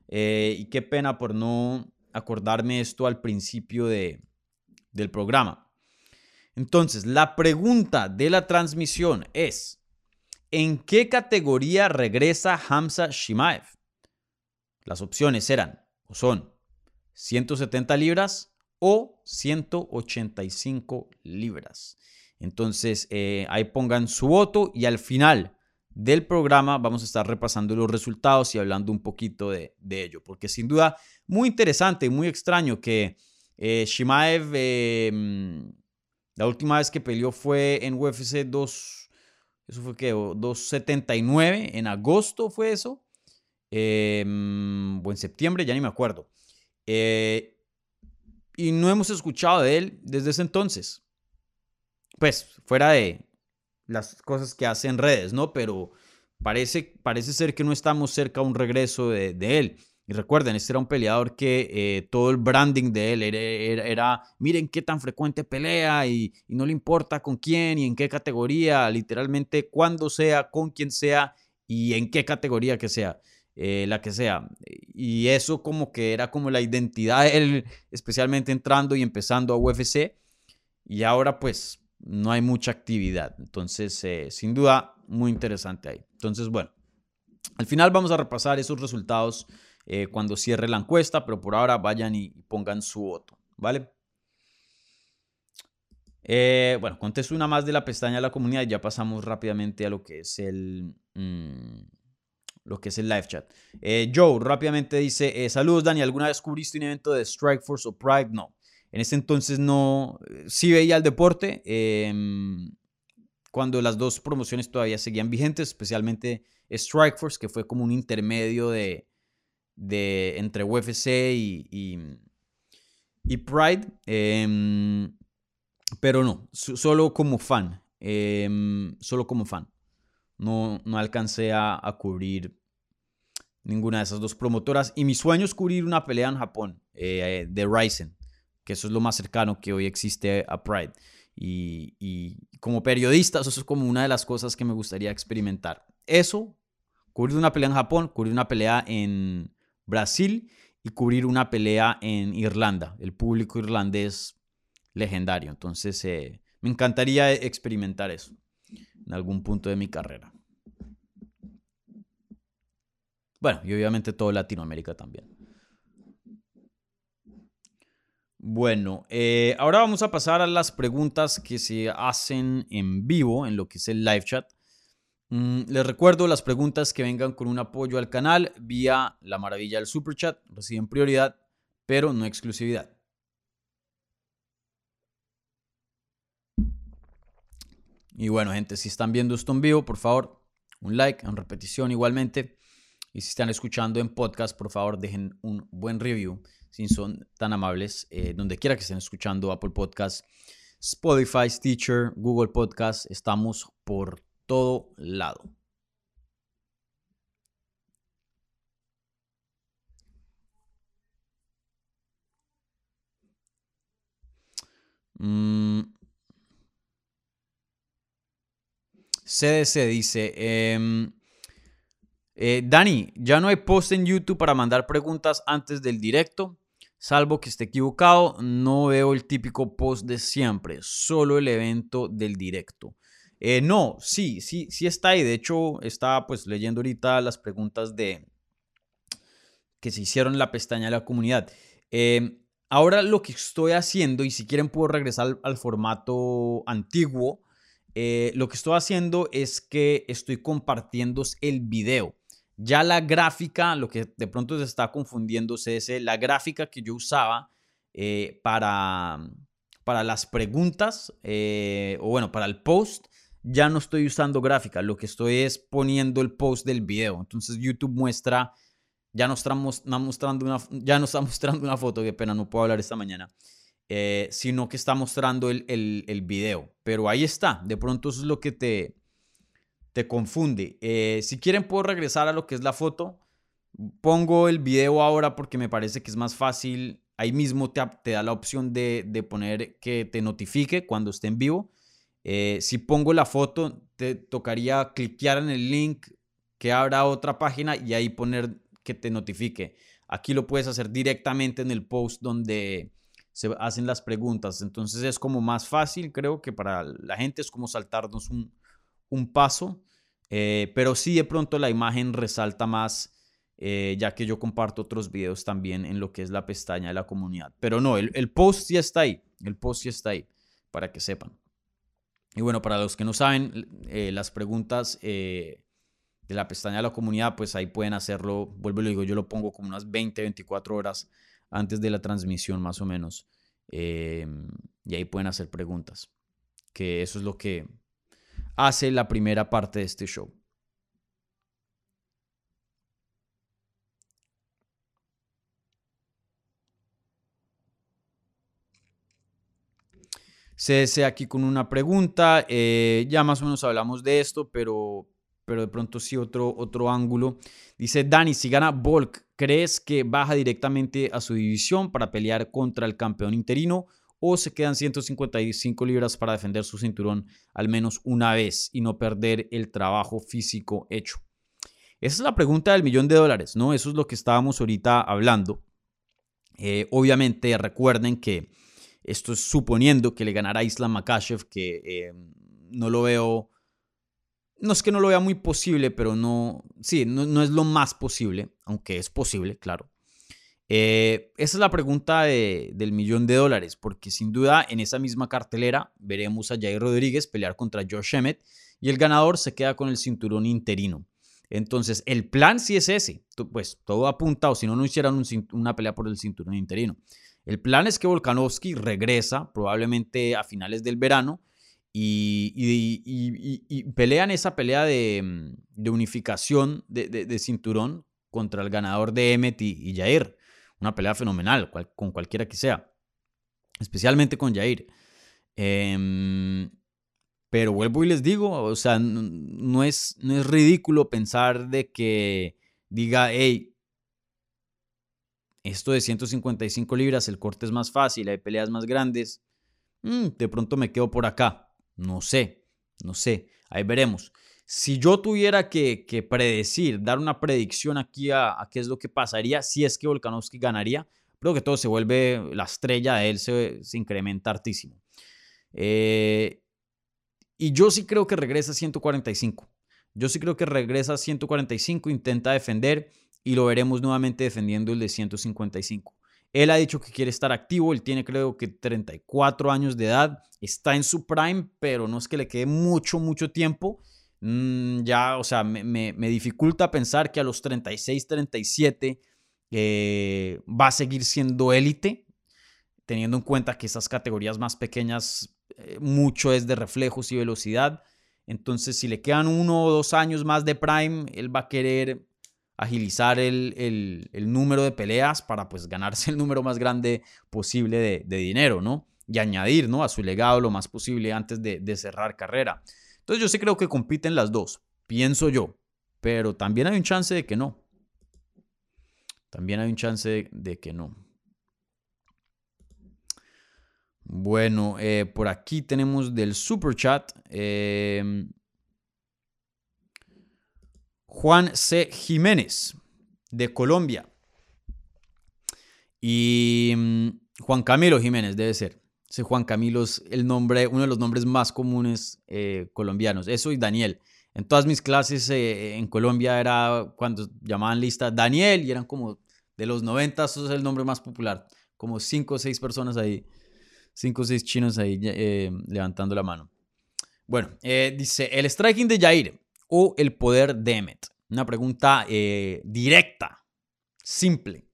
eh, y qué pena por no acordarme esto al principio de, del programa. Entonces, la pregunta de la transmisión es, ¿en qué categoría regresa Hamza Shimaev? Las opciones eran o son 170 libras o 185 libras. Entonces, eh, ahí pongan su voto y al final del programa vamos a estar repasando los resultados y hablando un poquito de, ello, porque sin duda muy interesante y muy extraño que eh, Shimaev, em, la última vez que peleó fue en UFC 2, eso fue que 279, en agosto fue eso, em, o en septiembre, ya ni me acuerdo. Eh, y no hemos escuchado de él desde ese entonces. Pues fuera de las cosas que hace en redes, ¿no? Pero parece, parece ser que no estamos cerca a un regreso de, él. Y recuerden, este era un peleador que eh, todo el branding de él era, miren qué tan frecuente pelea y, no le importa con quién y en qué categoría, literalmente cuándo sea, con quién sea y en qué categoría que sea. Eh, la que sea. Y eso como que era como la identidad de él, especialmente entrando y empezando a UFC. Y ahora pues no hay mucha actividad. Entonces, eh, sin duda, muy interesante ahí. Entonces, bueno, al final vamos a repasar esos resultados eh, cuando cierre la encuesta, pero por ahora vayan y pongan su voto, ¿vale? bueno, contesto una más de la pestaña de la comunidad y ya pasamos rápidamente a lo que es el... Mm, lo que es el live chat. Eh, Joe rápidamente dice, eh, saludos Dani, ¿alguna vez cubriste un evento de Strike Force o Pride? No. En ese entonces no, eh, sí veía el deporte, em, cuando las dos promociones todavía seguían vigentes, especialmente Strike Force, que fue como un intermedio de, de entre UFC y, y, Pride. Em, pero no, solo como fan. Em, solo como fan no, no alcancé a, cubrir ninguna de esas dos promotoras. Y mi sueño es cubrir una pelea en Japón eh, de Ryzen, que eso es lo más cercano que hoy existe a Pride. Y, como periodista, eso es como una de las cosas que me gustaría experimentar. Eso, cubrir una pelea en Japón, cubrir una pelea en Brasil y cubrir una pelea en Irlanda. El público irlandés legendario. Entonces, eh, me encantaría experimentar eso en algún punto de mi carrera. Bueno, y obviamente todo Latinoamérica también. Bueno, eh, ahora vamos a pasar a las preguntas que se hacen en vivo en lo que es el live chat. Mm, les recuerdo las preguntas que vengan con un apoyo al canal vía la maravilla del super chat reciben prioridad, pero no exclusividad. Y bueno, gente, si están viendo esto en vivo, por favor, un like, en repetición igualmente. Y si están escuchando en podcast, por favor, dejen un buen review, si son tan amables, eh, donde quiera que estén escuchando Apple Podcast, Spotify, Stitcher, Google Podcast, estamos por todo lado. Mm, CDC dice, em, eh, Dani, ya no hay post en YouTube para mandar preguntas antes del directo. Salvo que esté equivocado, no veo el típico post de siempre, solo el evento del directo. Eh, no, sí, sí, sí está ahí. De hecho, estaba pues leyendo ahorita las preguntas de que se hicieron en la pestaña de la comunidad. Em, ahora lo que estoy haciendo, y si quieren puedo regresar al formato antiguo, eh, lo que estoy haciendo es que estoy compartiendo el video. Ya la gráfica, lo que de pronto se está confundiendo es la gráfica que yo usaba eh, para, para las preguntas, eh, o bueno, para el post, ya no estoy usando gráfica, lo que estoy es poniendo el post del video. Entonces YouTube muestra, ya no está mostrando una, ya no está [LAUGHS] mostrando una foto, qué pena, no puedo hablar esta mañana. Eh, sino que está mostrando el, el, video. Pero ahí está, de pronto eso es lo que te, te confunde. Eh, si quieren puedo regresar a lo que es la foto. Pongo el video ahora porque me parece que es más fácil. Ahí mismo te, da la opción de, poner que te notifique cuando esté en vivo. Eh, si pongo la foto, te tocaría cliquear en el link que abra otra página y ahí poner que te notifique. Aquí lo puedes hacer directamente en el post donde se hacen las preguntas. Entonces es como más fácil, creo que para la gente es como saltarnos un paso. Eh, pero sí de pronto la imagen resalta más, eh, ya que yo comparto otros videos también en lo que es la pestaña de la comunidad. Pero no, el, el post ya está ahí. El post ya está ahí, para que sepan. Y bueno, para los que no saben, eh, las preguntas de la pestaña de la comunidad, pues ahí pueden hacerlo. Vuelvo y lo digo, yo lo pongo como unas 20, 24 horas antes de la transmisión, más o menos. y ahí pueden hacer preguntas. Que eso es lo que hace la primera parte de este show. CC aquí con una pregunta. Eh, ya más o menos hablamos de esto, pero, pero de pronto sí otro, otro ángulo. Dice Dani, si gana Volk, ¿crees que baja directamente a su división para pelear contra el campeón interino o se quedan 155 libras para defender su cinturón al menos una vez y no perder el trabajo físico hecho? Esa es la pregunta del millón de dólares, ¿no? Eso es lo que estábamos ahorita hablando. Eh, obviamente recuerden que esto es suponiendo que le ganara Islam Makashev, que eh, no lo veo, no es que no lo vea muy posible, pero no, sí, no, no es lo más posible, aunque es posible, claro. Eh, esa es la pregunta del millón de dólares, porque sin duda en esa misma cartelera veremos a Jair Rodríguez pelear contra Josh Emmett y el ganador se queda con el cinturón interino. Entonces, el plan sí es ese, pues todo apunta, o si no, no hicieran una pelea por el cinturón interino. El plan es que Volkanovski regresa probablemente a finales del verano y, pelean esa pelea de, unificación de, cinturón contra el ganador de Emmett y Jair una pelea fenomenal con cualquiera que sea, especialmente con Jair. Em, pero vuelvo y les digo, o sea, no, es, no es ridículo pensar de que diga, hey, esto de 155 libras, el corte es más fácil, hay peleas más grandes, mm, de pronto me quedo por acá. No sé, no sé, ahí veremos. Si yo tuviera que, predecir, dar una predicción aquí a, qué es lo que pasaría, si es que Volkanovski ganaría, creo que todo se vuelve, la estrella de él se, incrementa hartísimo. Eh, y yo sí creo que regresa a 145. Yo sí creo que regresa a 145, intenta defender y lo veremos nuevamente defendiendo el de 155. Él ha dicho que quiere estar activo, él tiene creo que 34 años de edad, está en su prime, pero no es que le quede mucho, mucho tiempo. Mm, ya, o sea, me, dificulta pensar que a los 36, 37 eh, va a seguir siendo élite, teniendo en cuenta que esas categorías más pequeñas eh, mucho es de reflejos y velocidad. Entonces, si le quedan uno o dos años más de Prime, él va a querer agilizar el, número de peleas para pues ganarse [LAUGHS] el número más grande posible de, dinero, ¿no? Y añadir, ¿no? A su legado lo más posible antes de, de cerrar carrera. Entonces yo sí creo que compiten las dos, pienso yo, pero también hay un chance de que no. También hay un chance de, que no. Bueno, eh, por aquí tenemos del super chat. Em, Juan C. Jiménez, de Colombia. Y mm, Juan Camilo Jiménez, debe ser. Juan Camilo es el nombre, uno de los nombres más comunes eh, colombianos. Eso y Daniel. En todas mis clases eh, en Colombia era cuando llamaban lista Daniel y eran como de los 90, eso es el nombre más popular. Como cinco o seis personas ahí, cinco o seis chinos ahí eh, levantando la mano. Bueno, dice, el striking de Jair o el poder de Emmet. Una pregunta directa, simple.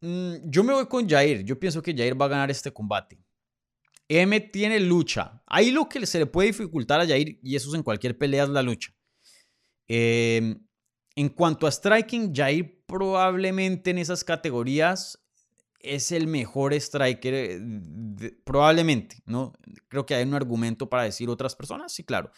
Mm, yo me voy con Jair. Yo pienso que Jair va a ganar este combate. M tiene lucha. Ahí lo que se le puede dificultar a Jair, y eso es en cualquier pelea, es la lucha. Em, en cuanto a striking, Jair probablemente en esas categorías es el mejor striker, eh, probablemente, ¿no? Creo que hay un argumento para decir otras personas, sí, claro.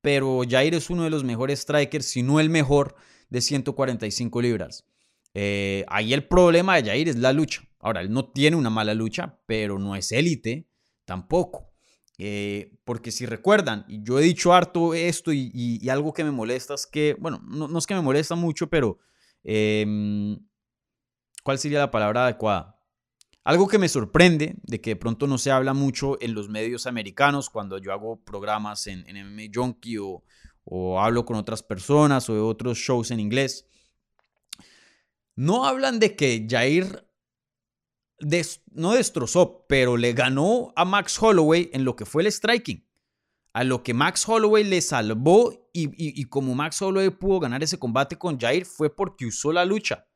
Pero Jair es uno de los mejores strikers, si no el mejor, de 145 libras. Eh, ahí el problema de Jair es la lucha. Ahora, él no tiene una mala lucha, pero no es élite tampoco. Eh, porque si recuerdan, y yo he dicho harto esto y, algo que me molesta es que, bueno, no, es que me molesta mucho, pero em, ¿cuál sería la palabra adecuada? Algo que me sorprende de que de pronto no se habla mucho en los medios americanos cuando yo hago programas en, en MMA Junkie o, o hablo con otras personas o de otros shows en inglés. No hablan de que Jair no destrozó, pero le ganó a Max Holloway en lo que fue el striking. A lo que Max Holloway le salvó y, como Max Holloway pudo ganar ese combate con Jair fue porque usó la lucha.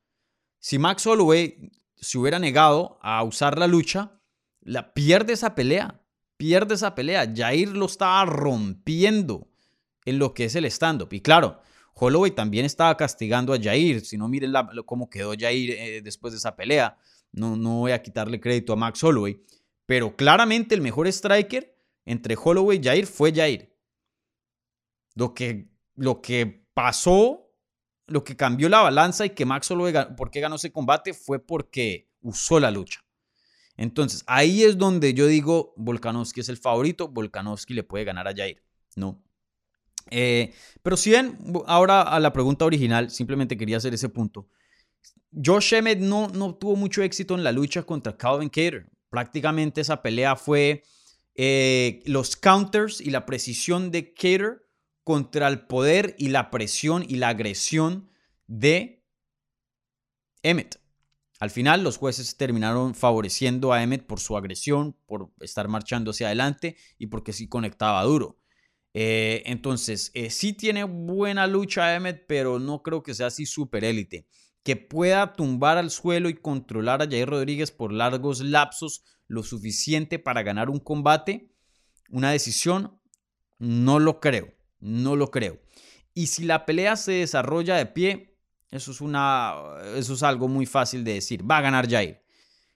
Si Max Holloway se hubiera negado a usar la lucha, la pierde esa pelea. Pierde esa pelea. Jair lo estaba rompiendo en lo que es el stand-up. Y claro, Holloway también estaba castigando a Jair. Si no, miren cómo quedó Jair eh, después de esa pelea. No, no voy a quitarle crédito a Max Holloway. Pero claramente el mejor striker entre Holloway y Jair fue Jair. Lo que, lo que pasó, lo que cambió la balanza y que Max Holloway, ¿por qué ganó ese combate? Fue porque usó la lucha. Entonces, ahí es donde yo digo, Volkanovski es el favorito, Volkanovski le puede ganar a Jair. No. Eh, pero si bien, ahora a la pregunta original, simplemente quería hacer ese punto. Josh Emmett no, no tuvo mucho éxito en la lucha contra Calvin Cater. Prácticamente esa pelea fue eh, los counters y la precisión de Cater contra el poder y la presión y la agresión de Emmett. Al final, los jueces terminaron favoreciendo a Emmett por su agresión, por estar marchando hacia adelante y porque sí conectaba duro. Eh, entonces, eh, sí tiene buena lucha Emmett, pero no creo que sea así super élite que pueda tumbar al suelo y controlar a Jair Rodríguez por largos lapsos lo suficiente para ganar un combate, una decisión, no lo creo, no lo creo. Y si la pelea se desarrolla de pie, eso es, una, eso es algo muy fácil de decir, va a ganar Jair.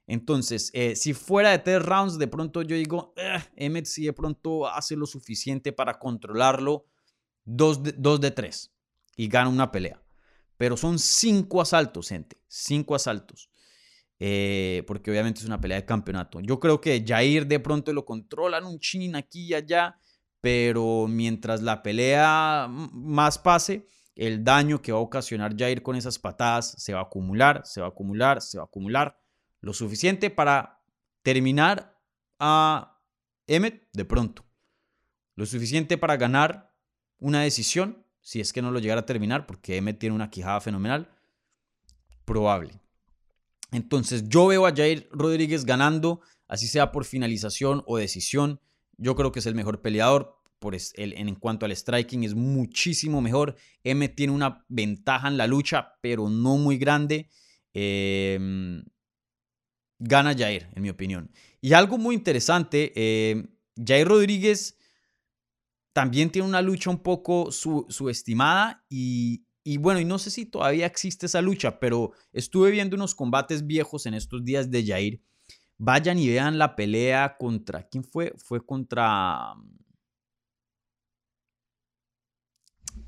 Entonces, eh, si fuera de tres rounds, de pronto yo digo, eh, Emmett si de pronto hace lo suficiente para controlarlo, dos de, dos de tres y gana una pelea. Pero son cinco asaltos, gente. Cinco asaltos. Eh, porque obviamente es una pelea de campeonato. Yo creo que Jair de pronto lo controlan un chin aquí y allá, pero mientras la pelea más pase, el daño que va a ocasionar Jair con esas patadas se va a acumular, se va a acumular, se va a acumular. Lo suficiente para terminar a Emmet de pronto. Lo suficiente para ganar una decisión si es que no lo llegara a terminar, porque M tiene una quijada fenomenal, probable. Entonces yo veo a Jair Rodríguez ganando, así sea por finalización o decisión. Yo creo que es el mejor peleador. Por en cuanto al striking es muchísimo mejor. M tiene una ventaja en la lucha, pero no muy grande. Em, gana Jair, en mi opinión. Y algo muy interesante, eh, Jair Rodríguez también tiene una lucha un poco subestimada y, bueno, y no sé si todavía existe esa lucha, pero estuve viendo unos combates viejos en estos días de Jair. Vayan y vean la pelea contra. ¿Quién fue? Fue contra.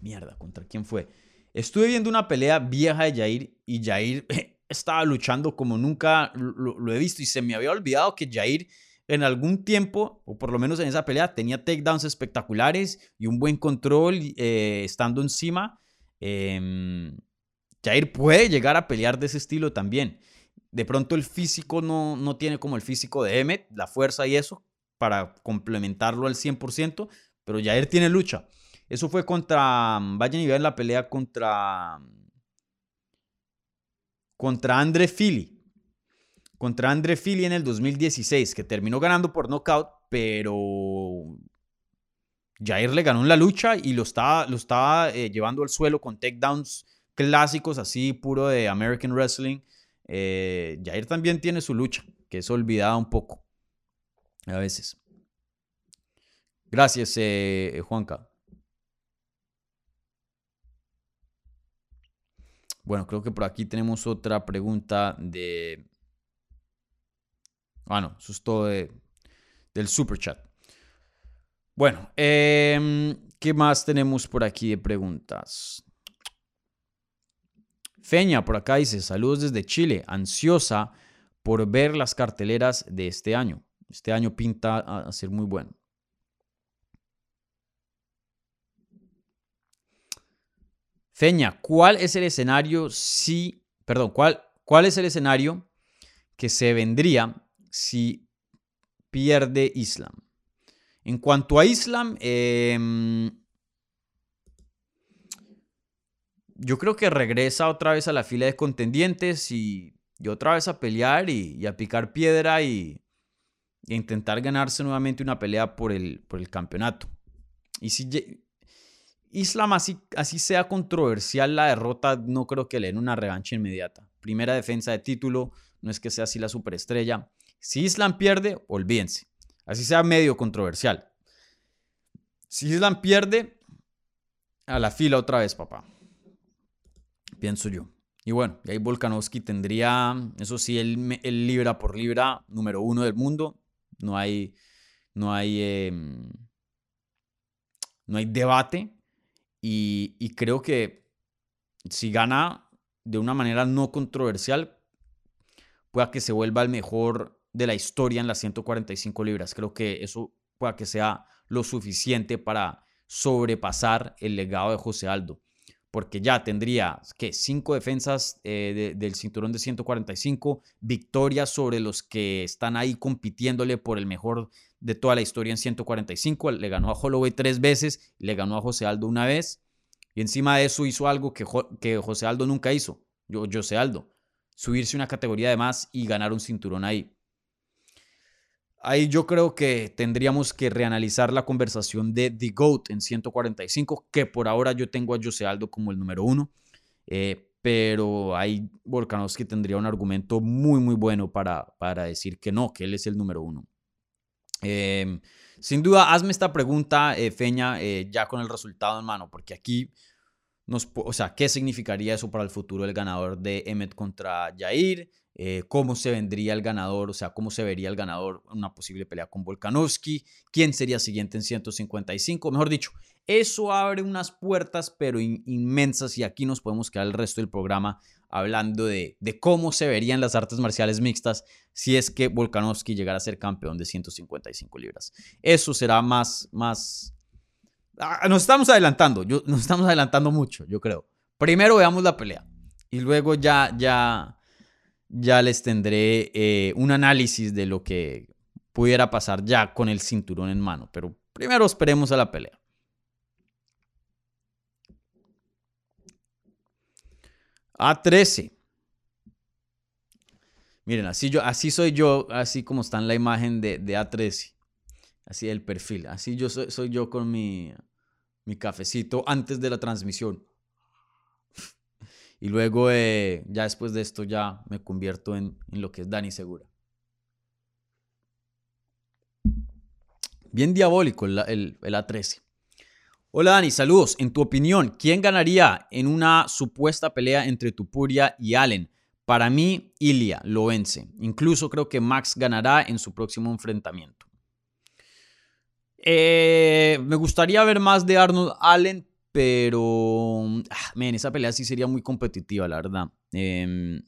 Mierda, ¿contra quién fue? Estuve viendo una pelea vieja de Jair y Jair [LAUGHS] estaba luchando como nunca lo, lo he visto y se me había olvidado que Jair en algún tiempo, o por lo menos en esa pelea, tenía takedowns espectaculares y un buen control eh, estando encima. Eh, Jair puede llegar a pelear de ese estilo también. De pronto el físico no, no tiene como el físico de Emmet, la fuerza y eso, para complementarlo al 100%, pero Jair tiene lucha. Eso fue contra, vayan y vean la pelea contra, contra Andre Fili contra Andre Fili en el 2016, que terminó ganando por knockout, pero Jair le ganó en la lucha y lo estaba, lo estaba eh, llevando al suelo con takedowns clásicos, así puro de American Wrestling. Eh, Jair también tiene su lucha, que es olvidada un poco a veces. Gracias, eh, Juanca. Bueno, creo que por aquí tenemos otra pregunta de Ah, bueno, eso es todo del super chat. Bueno, em, ¿qué más tenemos por aquí de preguntas? Feña, por acá dice, saludos desde Chile, ansiosa por ver las carteleras de este año. Este año pinta a ser muy bueno. Feña, ¿cuál es el escenario perdón, cuál, cuál es el escenario que se vendría si pierde Islam? En cuanto a Islam, em, yo creo que regresa otra vez a la fila de contendientes y, otra vez a pelear y, a picar piedra y, intentar ganarse nuevamente una pelea por el, por el campeonato. Y si Islam, así, así sea controversial la derrota, no creo que le den una revancha inmediata. Primera defensa de título, no es que sea así la superestrella. Si Islam pierde, olvídense. Así sea medio controversial. Si Islam pierde, a la fila otra vez, papá. Pienso yo. Y bueno, y ahí Volkanovski tendría, eso sí, el, el libra por libra número uno del mundo. No hay, no hay, em, no hay debate. Y, y creo que si gana de una manera no controversial, pueda que se vuelva el mejor de la historia en las 145 libras. Creo que eso pueda que sea lo suficiente para sobrepasar el legado de José Aldo. Porque ya tendría que cinco defensas eh, del cinturón de 145, victorias sobre los que están ahí compitiéndole por el mejor de toda la historia en 145. Le ganó a Holloway tres veces, le ganó a José Aldo una vez. Y encima de eso hizo algo que, que José Aldo nunca hizo. Yo, José Aldo, subirse una categoría de más y ganar un cinturón ahí. Ahí yo creo que tendríamos que reanalizar la conversación de The GOAT en 145, que por ahora yo tengo a José Aldo como el número uno, eh, pero ahí Volkanovski tendría un argumento muy, muy bueno para, para decir que no, que él es el número uno. Em, sin duda, hazme esta pregunta, eh, Feña, eh, ya con el resultado en mano, porque aquí o sea, ¿qué significaría eso para el futuro del ganador de Emmet contra Jair? Eh, cómo se vendría el ganador, o sea, cómo se vería el ganador en una posible pelea con Volkanovski, quién sería siguiente en 155, mejor dicho, eso abre unas puertas pero inmensas y aquí nos podemos quedar el resto del programa hablando de, cómo se verían las artes marciales mixtas si es que Volkanovski llegara a ser campeón de 155 libras. Eso será más, más... Ah, nos estamos adelantando, yo, nos estamos adelantando mucho, yo creo. Primero veamos la pelea y luego ya, ya, ya les tendré eh, un análisis de lo que pudiera pasar ya con el cinturón en mano. Pero primero esperemos a la pelea. A13. Miren, así, yo, así soy yo, así como está en la imagen de, de A13. Así el perfil. Así yo soy, soy yo con mi, mi cafecito antes de la transmisión. Y luego, eh, ya después de esto, ya me convierto en, lo que es Dani Segura. Bien diabólico el, el, A13. Hola Dani, saludos. En tu opinión, ¿quién ganaría en una supuesta pelea entre Tupuria y Allen? Para mí, Ilia lo vence. Incluso creo que Max ganará en su próximo enfrentamiento. Eh, me gustaría ver más de Arnold Allen, pero, ah, esa pelea sí sería muy competitiva, la verdad. Em,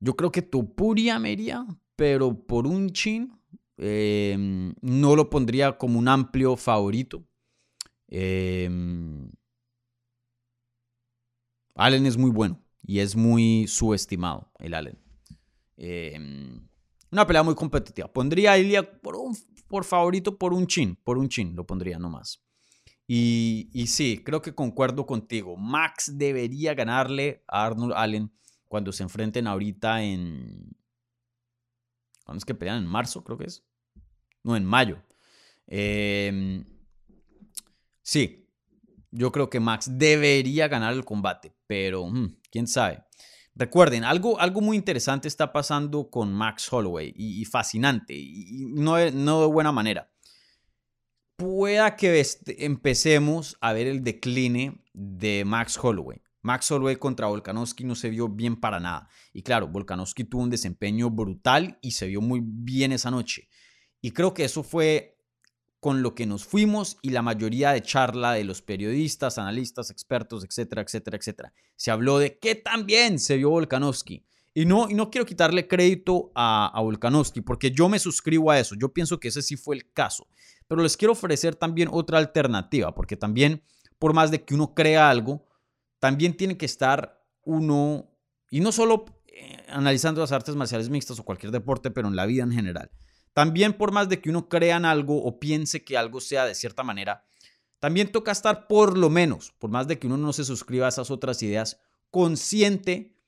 yo creo que Topuria me iría, pero por un chin em, no lo pondría como un amplio favorito. Em, Allen es muy bueno y es muy subestimado, el Allen. una pelea muy competitiva. Pondría a Ilya por, por favorito por un chin, por un chin lo pondría nomás. Y, sí, creo que concuerdo contigo. Max debería ganarle a Arnold Allen cuando se enfrenten ahorita en... ¿Cuándo es que pelean? ¿En marzo creo que es? No, en mayo. Em, sí, yo creo que Max debería ganar el combate, pero mm, quién sabe. Recuerden, algo, algo muy interesante está pasando con Max Holloway y, fascinante, y, no, no de buena manera pueda que empecemos a ver el decline de Max Holloway. Max Holloway contra Volkanovski no se vio bien para nada. Y claro, Volkanovski tuvo un desempeño brutal y se vio muy bien esa noche. Y creo que eso fue con lo que nos fuimos y la mayoría de charla de los periodistas, analistas, expertos, etcétera, etcétera, etcétera. Se habló de que también se vio Volkanovski. Y no, y no quiero quitarle crédito a, a Volkanovski, porque yo me suscribo a eso. Yo pienso que ese sí fue el caso. Pero les quiero ofrecer también otra alternativa, porque también, por más de que uno crea algo, también tiene que estar uno, y no solo eh, analizando las artes marciales mixtas o cualquier deporte, pero en la vida en general. También por más de que uno crea algo o piense que algo sea de cierta manera, también toca estar por lo menos, por más de que uno no se suscriba a esas otras ideas, consciente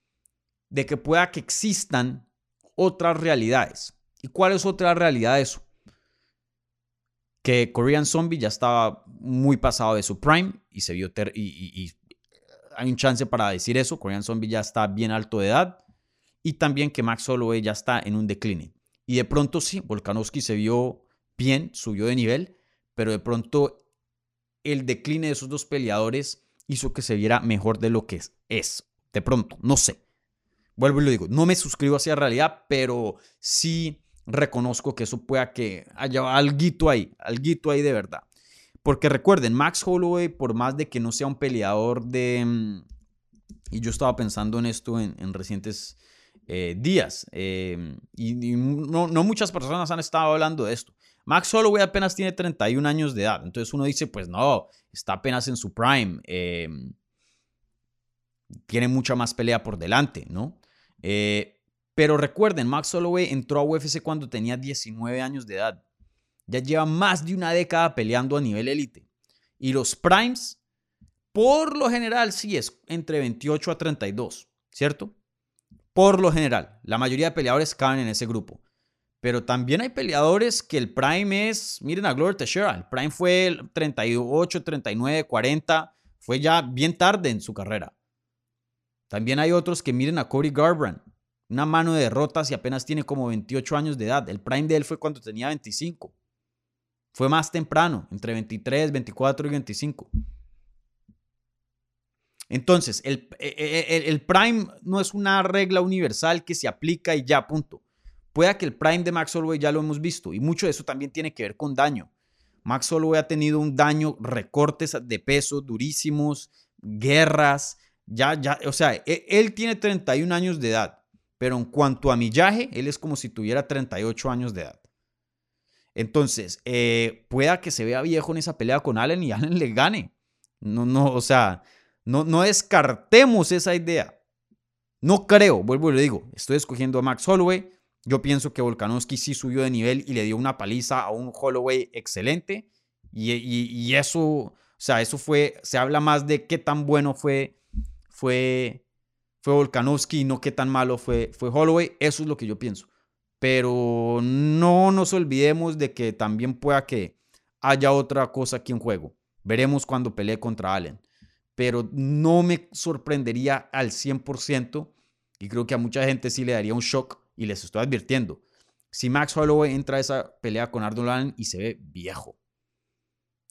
de que pueda que existan otras realidades. ¿Y cuál es otra realidad eso? Que Korean Zombie ya estaba muy pasado de su prime y se vio y, hay un chance para decir eso. Korean Zombie ya está bien alto de edad y también que Max Holloway ya está en un decline. Y de pronto sí, Volkanovski se vio bien, subió de nivel, pero de pronto el decline de esos dos peleadores hizo que se viera mejor de lo que es. De pronto, no sé. Vuelvo y lo digo, no me suscribo hacia realidad, pero sí reconozco que eso pueda que haya algo ahí, algo ahí de verdad. Porque recuerden, Max Holloway, por más de que no sea un peleador de... Mm, y yo estaba pensando en esto en, recientes eh, días, em, y, no, muchas personas han estado hablando de esto. Max Holloway apenas tiene 31 años de edad, entonces uno dice, pues no, está apenas en su prime, em, tiene mucha más pelea por delante, ¿no? Pero recuerden, Max Holloway entró a UFC cuando tenía 19 años de edad. Ya lleva más de una década peleando a nivel élite. Y los primes, por lo general, sí es entre 28 a 32, ¿cierto? Por lo general, la mayoría de peleadores caben en ese grupo. Pero también hay peleadores que el prime es, miren a Glover Teixeira, el prime fue el 38, 39, 40, fue ya bien tarde en su carrera. También hay otros que miren a Cody Garbrandt, una mano de derrotas y apenas tiene como 28 años de edad. El prime de él fue cuando tenía 25. Fue más temprano, entre 23, 24 y 25. Entonces, el, e, e, e, el, prime no es una regla universal que se aplica y ya, punto. Puede que el prime de Max Holloway ya lo hemos visto y mucho de eso también tiene que ver con daño. Max Holloway ha tenido un daño, recortes de peso durísimos, guerras, ya, ya, o sea, e, él tiene 31 años de edad, pero en cuanto a millaje, él es como si tuviera 38 años de edad. Entonces, eh, pueda que se vea viejo en esa pelea con Allen y [LAUGHS] Allen le gane. No, no, o sea, no, no descartemos esa idea. No creo, vuelvo y le digo, estoy escogiendo a Max Holloway. Yo pienso que Volkanovski sí subió de nivel y le dio una paliza a un Holloway excelente. Y, y eso, o sea, eso fue, se habla más de qué tan bueno fue fue, fue Volkanovski y no qué tan malo fue, fue Holloway. Eso es lo que yo pienso. Pero no nos olvidemos de que también pueda que haya otra cosa aquí en juego. Veremos cuando pelee contra Allen. Pero no me sorprendería al 100% y creo que a mucha gente sí le daría un shock y les estoy advirtiendo. Si Max Holloway entra a esa pelea con Arnold Allen y se ve viejo.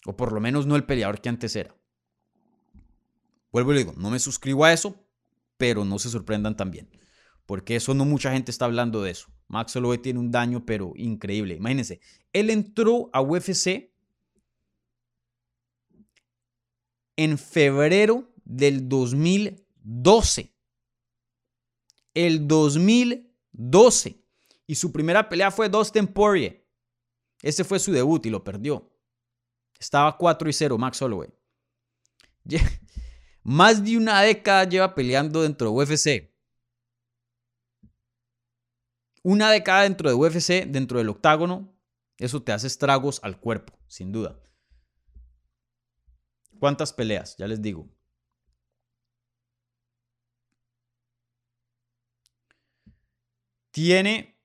O por lo menos no el peleador que antes era. Vuelvo y digo, no me suscribo a eso, pero no se sorprendan también. Porque eso no mucha gente está hablando de eso. Max Holloway tiene un daño, pero increíble. Imagínense, él entró a UFC en febrero del 2012. El 2012. Y su primera pelea fue Dustin Poirier. Ese fue su debut y lo perdió. Estaba 4 y 0 Max Holloway. [LAUGHS] Más de una década lleva peleando dentro de UFC. Una década dentro de UFC, dentro del octágono, eso te hace estragos al cuerpo, sin duda. ¿Cuántas peleas? Ya les digo. Tiene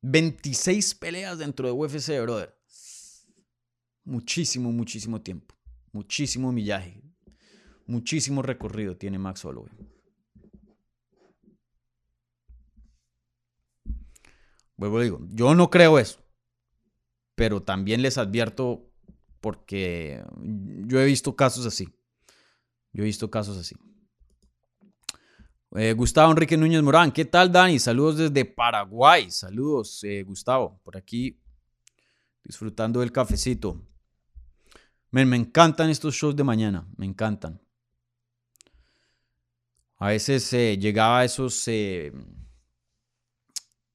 26 peleas dentro de UFC, brother. Muchísimo, muchísimo tiempo. Muchísimo millaje. Muchísimo recorrido tiene Max Holloway. Vuelvo digo, yo no creo eso. Pero también les advierto porque yo he visto casos así. Yo he visto casos así. Eh, Gustavo Enrique Núñez Morán, ¿qué tal Dani? Saludos desde Paraguay. Saludos, eh, Gustavo, por aquí disfrutando del cafecito. Me, encantan estos shows de mañana, me encantan. A veces eh, llegaba a esos, eh,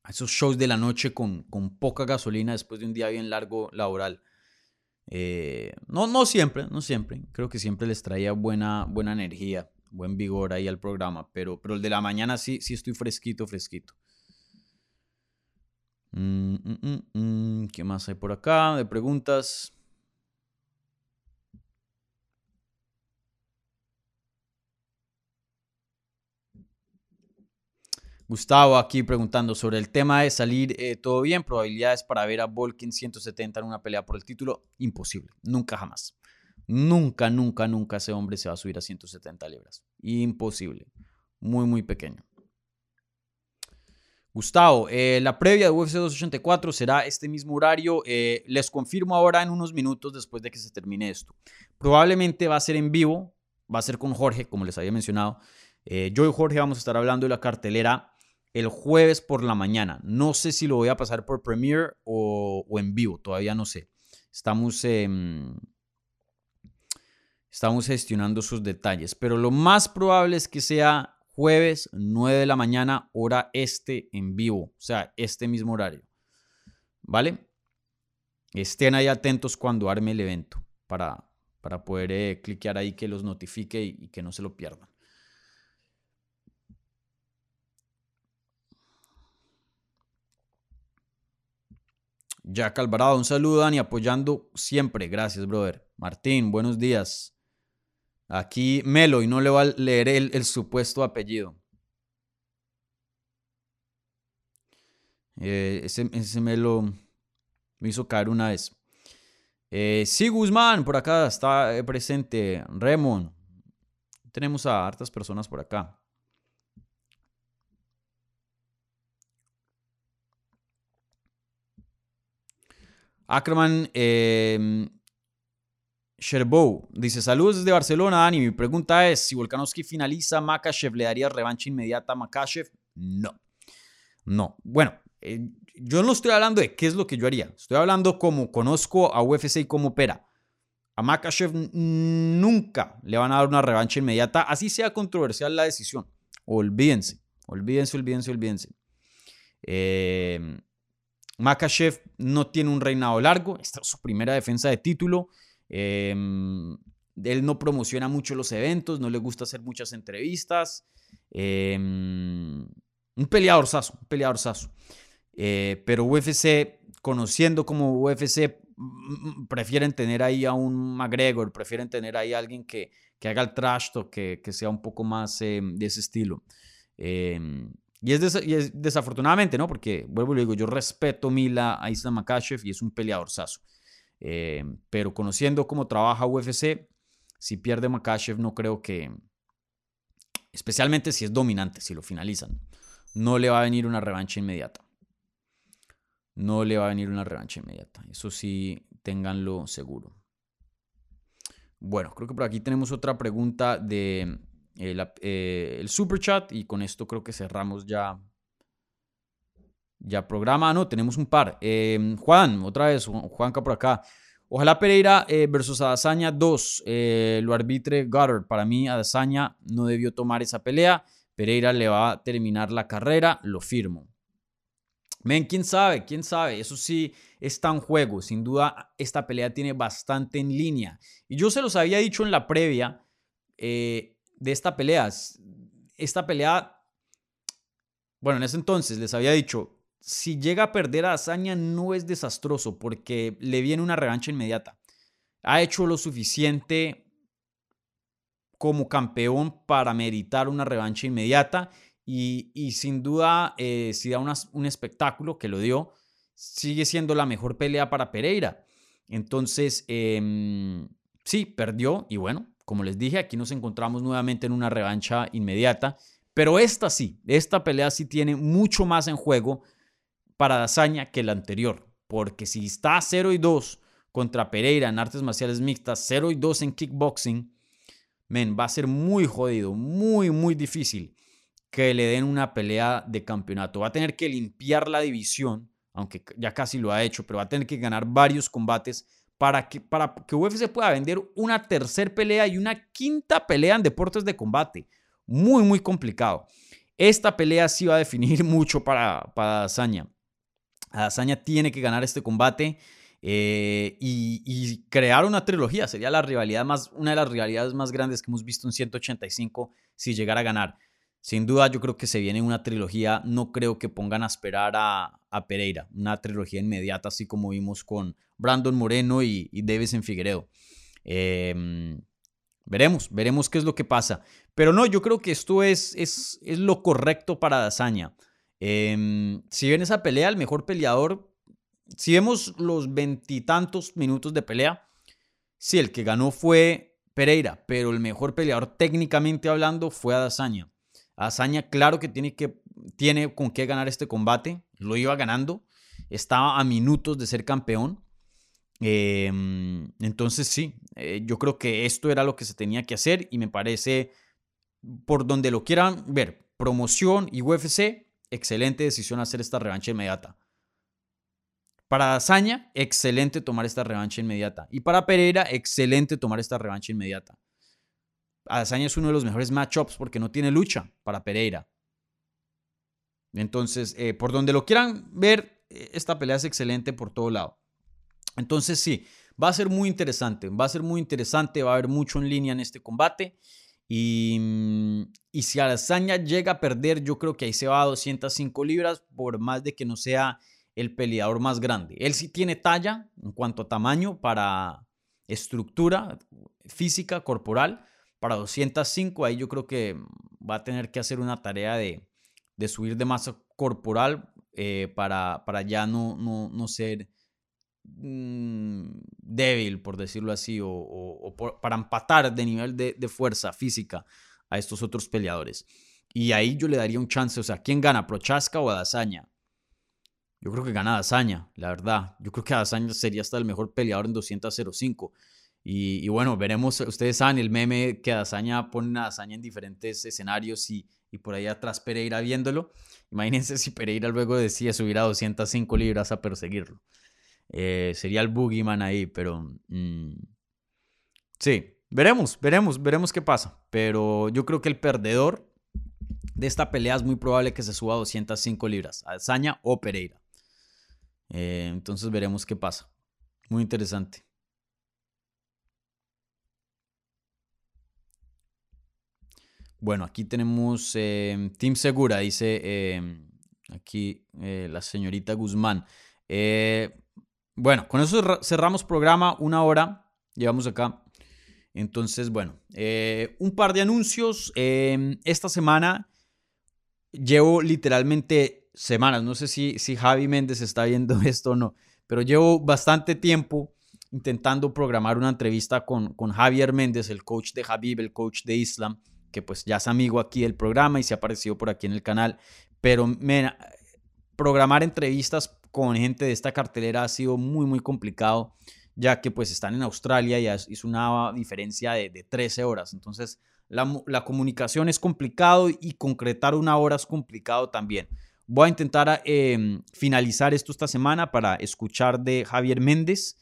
a esos shows de la noche con, con, poca gasolina después de un día bien largo laboral. Eh, no, no siempre, no siempre. Creo que siempre les traía buena, buena energía, buen vigor ahí al programa. Pero, pero el de la mañana sí, sí estoy fresquito, fresquito. Mm, mm, mm, ¿Qué más hay por acá de preguntas? Gustavo aquí preguntando sobre el tema de salir eh, todo bien, probabilidades para ver a Volkin 170 en una pelea por el título, imposible, nunca jamás. Nunca, nunca, nunca ese hombre se va a subir a 170 libras. Imposible. Muy, muy pequeño. Gustavo, eh, la previa de UFC 284 será este mismo horario. Eh, les confirmo ahora en unos minutos después de que se termine esto. Probablemente va a ser en vivo, va a ser con Jorge, como les había mencionado. yo y Jorge vamos a estar hablando de la cartelera el jueves por la mañana. No sé si lo voy a pasar por Premiere o, en vivo, todavía no sé. Estamos, em, estamos gestionando sus detalles, pero lo más probable es que sea jueves 9 de la mañana, hora este en vivo, o sea, este mismo horario. ¿Vale? Estén ahí atentos cuando arme el evento para, para poder eh, cliquear ahí que los notifique y que no se lo pierdan. Jack Alvarado, un saludo, Dani, apoyando siempre. Gracias, brother. Martín, buenos días. Aquí Melo, y no le va a leer el, supuesto apellido. Eh, ese, Melo me hizo caer una vez. Eh, sí, Guzmán, por acá está eh, presente. Remon. Tenemos a hartas personas por acá. Ackerman eh, dice: Saludos desde Barcelona, Dani. Mi pregunta es: si Volkanovski finaliza, ¿Makachev le daría revancha inmediata a Makachev? No. No. Bueno, eh, yo no estoy hablando de qué es lo que yo haría. Estoy hablando como conozco a UFC y cómo opera. A Makachev nunca le van a dar una revancha inmediata, así sea controversial la decisión. Olvídense, olvídense, olvídense, olvídense. Eh, Makachev no tiene un reinado largo, esta es su primera defensa de título. Em, él no promociona mucho los eventos, no le gusta hacer muchas entrevistas. Em, un peleador saso, un peleador saso. Eh, pero UFC, conociendo como UFC, prefieren tener ahí a un McGregor, prefieren tener ahí a alguien que, que haga el trash que, que sea un poco más em, de ese estilo. Y es, desafortunadamente, ¿no? Porque, vuelvo y le digo, yo respeto Mila a Islam Makachev y es un peleador saso. Eh, pero conociendo cómo trabaja UFC, si pierde Makachev, no creo que, especialmente si es dominante, si lo finalizan, no le va a venir una revancha inmediata. No le va a venir una revancha inmediata. Eso sí, ténganlo seguro. Bueno, creo que por aquí tenemos otra pregunta de eh, el super chat y con esto creo que cerramos ya ya programa. No, tenemos un par. Em, Juan, otra vez, Juanca por acá. Ojalá Pereira eh, versus Adazaña 2 eh, lo arbitre Goddard. Para mí, Adazaña no debió tomar esa pelea. Pereira le va a terminar la carrera, lo firmo. Men, quién sabe, quién sabe. Eso sí está en juego. Sin duda, esta pelea tiene bastante en línea. Y yo se los había dicho en la previa. Eh, de esta pelea. Esta pelea, bueno, en ese entonces les había dicho, si llega a perder a Azaña no es desastroso porque le viene una revancha inmediata. Ha hecho lo suficiente como campeón para meritar una revancha inmediata y, sin duda, eh, si da un espectáculo que lo dio, sigue siendo la mejor pelea para Pereira. Entonces, em, sí, perdió y bueno, como les dije, aquí nos encontramos nuevamente en una revancha inmediata, pero esta sí, esta pelea sí tiene mucho más en juego para Dazaña que la anterior, porque si está 0 y 2 contra Pereira en artes marciales mixtas, 0 y 2 en kickboxing, men, va a ser muy jodido, muy, muy difícil que le den una pelea de campeonato. Va a tener que limpiar la división, aunque ya casi lo ha hecho, pero va a tener que ganar varios combates para que, para que UFC pueda vender una tercera pelea y una quinta pelea en deportes de combate. Muy, muy complicado. Esta pelea sí va a definir [LAUGHS] mucho para, para. Adazaña tiene que ganar este combate. eh, y, crear una trilogía. Sería la rivalidad más, una de las rivalidades más grandes que hemos visto en 185 si llegara a ganar. Sin duda, yo creo que se viene una trilogía. No creo que pongan a esperar a, Pereira. Una trilogía inmediata, así como vimos con Brandon Moreno y, y en Figueredo. Em, veremos, veremos qué es lo que pasa. Pero no, yo creo que esto es, es, es lo correcto para Dazaña. Em, si ven esa pelea, el mejor peleador, si vemos los veintitantos minutos de pelea, sí, el que ganó fue Pereira, pero el mejor peleador técnicamente hablando fue Adazaña. Adazaña, claro que tiene, que tiene con qué ganar este combate, lo iba ganando, estaba a minutos de ser campeón. Em, entonces sí, eh, yo creo que esto era lo que se tenía que hacer y me parece, por donde lo quieran ver, promoción y UFC, excelente decisión hacer esta revancha inmediata. Para Dazaña, excelente tomar esta revancha inmediata. Y para Pereira, excelente tomar esta revancha inmediata. Dazaña es uno de los mejores matchups porque no tiene lucha para Pereira. Entonces, eh, por donde lo quieran ver, eh, esta pelea es excelente por todo lado. Entonces, sí, va a ser muy interesante. Va a ser muy interesante. Va a haber mucho en línea en este combate. Y, mm, y si Arazaña llega a perder, yo creo que ahí se va a 205 libras, por más de que no sea el peleador más grande. Él sí tiene talla en cuanto a tamaño para estructura física, corporal. Para 205, ahí yo creo que va a tener que hacer una tarea de, de subir de masa corporal eh, para, para ya no, no, no ser Mm, débil, por decirlo así, o, para empatar de nivel de, fuerza física a estos otros peleadores. Y ahí yo le daría un chance, o sea, ¿quién gana, Prochaska o Adazaña? Yo creo que gana Adazaña, la verdad. Yo creo que Adazaña sería hasta el mejor peleador en 205. Y, bueno, veremos, ustedes saben el meme que Adazaña pone a Adazaña en diferentes escenarios y, y por ahí atrás Pereira viéndolo. Imagínense [LAUGHS] si Pereira luego decía subir a 205 libras a perseguirlo. Eh, sería el Boogeyman ahí, pero mm, sí, veremos, veremos, veremos qué pasa. Pero yo creo que el perdedor de esta pelea es muy probable que se suba a 205 libras, Alzaña o Pereira. Eh, entonces veremos qué pasa. Muy interesante. Bueno, aquí tenemos eh, Team Segura, dice aquí la señorita Guzmán. Bueno, con eso cerramos programa, una hora, llevamos acá. Entonces, bueno, eh, un par de anuncios. Esta semana llevo literalmente semanas, no sé si, si Javi Méndez está viendo [LAUGHS] esto o no, pero llevo bastante tiempo intentando programar una entrevista con, con Javier Méndez, el coach de Habib, el coach de Islam, que pues ya es amigo aquí del programa y se ha aparecido por aquí en el canal. Pero programar entrevistas con gente de esta cartelera ha sido muy, muy complicado, ya que pues están en Australia y es una diferencia de, 13 horas. Entonces, la, comunicación es complicado y concretar una hora es complicado también. Voy a intentar em, finalizar esto esta semana para escuchar de Javier Méndez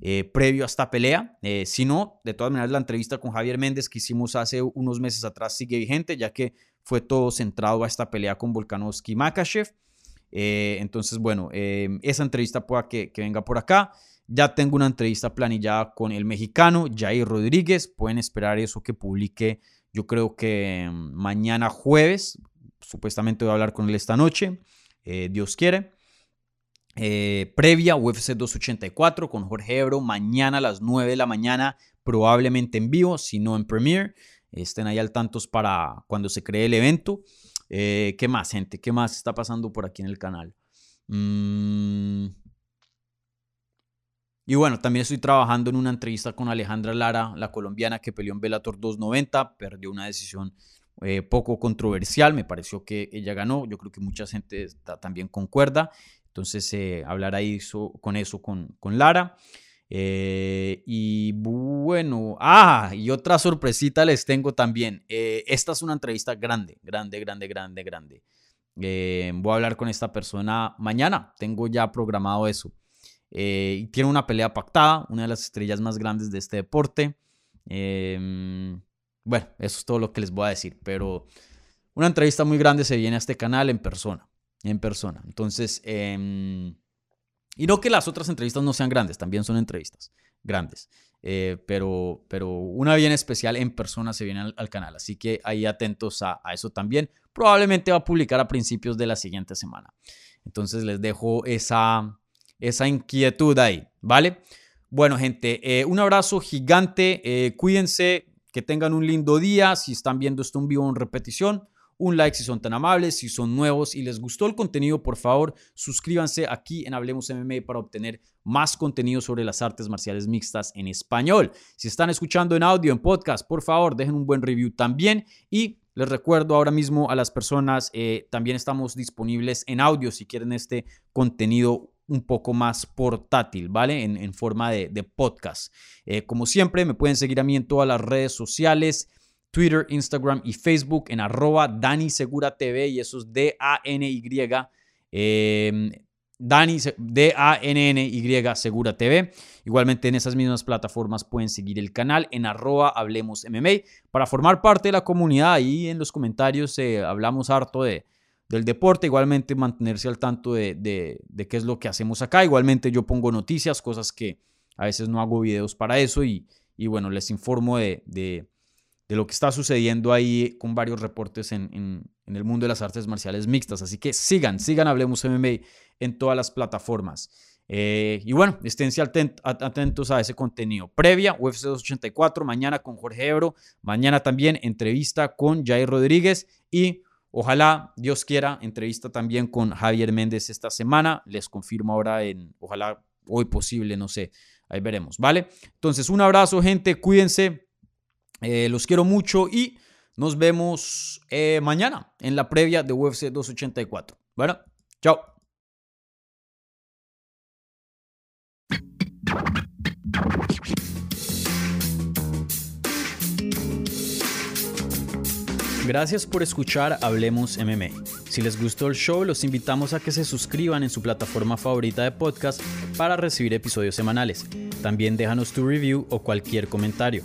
eh, previo a esta pelea. Eh, si no, de todas maneras, la entrevista con Javier Méndez que hicimos hace unos meses atrás sigue vigente, ya que fue todo centrado a esta pelea con Volkanovski y Makachev. Eh, entonces, bueno, em, esa entrevista pueda que, venga por acá. Ya tengo una entrevista planillada con el mexicano Jair Rodríguez. Pueden esperar eso que publique, yo creo que em, mañana jueves. Supuestamente voy a hablar con él esta noche. Eh, Dios quiere. Eh, previa UFC 284 con Jorge Ebro mañana a las 9 de la mañana, probablemente en vivo, si no en Premiere. Estén ahí al tantos para cuando se cree el evento. Eh, ¿Qué más, gente? ¿Qué más está pasando por aquí en el canal? Mm. Y bueno, también estoy trabajando en una entrevista con Alejandra Lara, la colombiana que peleó en Bellator 290, perdió una decisión eh, poco controversial, me pareció que ella ganó, yo creo que mucha gente también concuerda, entonces eh, hablar ahí con eso con, con Lara. Eh, y bueno, ah, y otra sorpresita les tengo también. Eh, esta es una entrevista grande, grande, grande, grande, grande. Eh, voy a hablar con esta persona mañana, tengo ya programado eso. y tiene una pelea pactada, una de las estrellas más grandes de este deporte. Bueno, eso es todo lo que les voy a decir, pero una entrevista muy grande se viene a este canal en persona, en persona. Entonces, em, Y no que las otras entrevistas no sean grandes, también son entrevistas grandes. Eh, pero, pero una bien especial en persona se viene al, canal, así que ahí atentos a, eso también. Probablemente va a publicar a principios de la siguiente semana. Entonces les dejo esa, esa inquietud ahí, ¿vale? Bueno, gente, eh, un abrazo gigante, eh, cuídense, que tengan un lindo día, si están viendo esto en vivo en repetición un like si son tan amables, si son nuevos y les gustó el contenido, por favor, suscríbanse aquí en Hablemos MMA para obtener más contenido sobre las artes marciales mixtas en español. Si están escuchando en audio, en podcast, por favor, dejen un buen review también y les recuerdo ahora mismo a las personas, eh, también estamos disponibles en audio si quieren este contenido un poco más portátil, ¿vale? En, forma de, podcast. Eh, como siempre, me pueden seguir a mí en todas las redes sociales. Twitter, Instagram y Facebook en arroba Dani Segura TV y eso es D-A-N-Y. Em, Dani, D-A-N-N-Y Segura. Igualmente en esas mismas plataformas pueden seguir el canal en arroba Hablemos MMA para formar parte de la comunidad. Ahí en los comentarios eh, hablamos harto de, del deporte. Igualmente mantenerse al tanto de, de, qué es lo que hacemos acá. Igualmente yo pongo noticias, cosas que a veces no hago videos para eso y, y bueno, les informo de de lo que está sucediendo ahí con varios reportes en, el mundo de las artes marciales mixtas. Así que sigan, sigan Hablemos MMA en todas las plataformas. Eh, y bueno, esténse atentos a ese contenido. Previa, UFC 284, mañana con Jorge Ebro, mañana también entrevista con Jair Rodríguez y ojalá, Dios quiera, entrevista también con Javier Méndez esta semana. Les confirmo ahora en, ojalá hoy posible, no sé, ahí veremos, ¿vale? Entonces, un abrazo, gente, cuídense. Eh, los quiero mucho y nos vemos eh, mañana en la previa de UFC 284. Bueno, chao. Gracias por escuchar Hablemos MMA. Si les gustó el show, los invitamos a que se suscriban en su plataforma favorita de podcast para recibir episodios semanales. También déjanos tu review o cualquier comentario.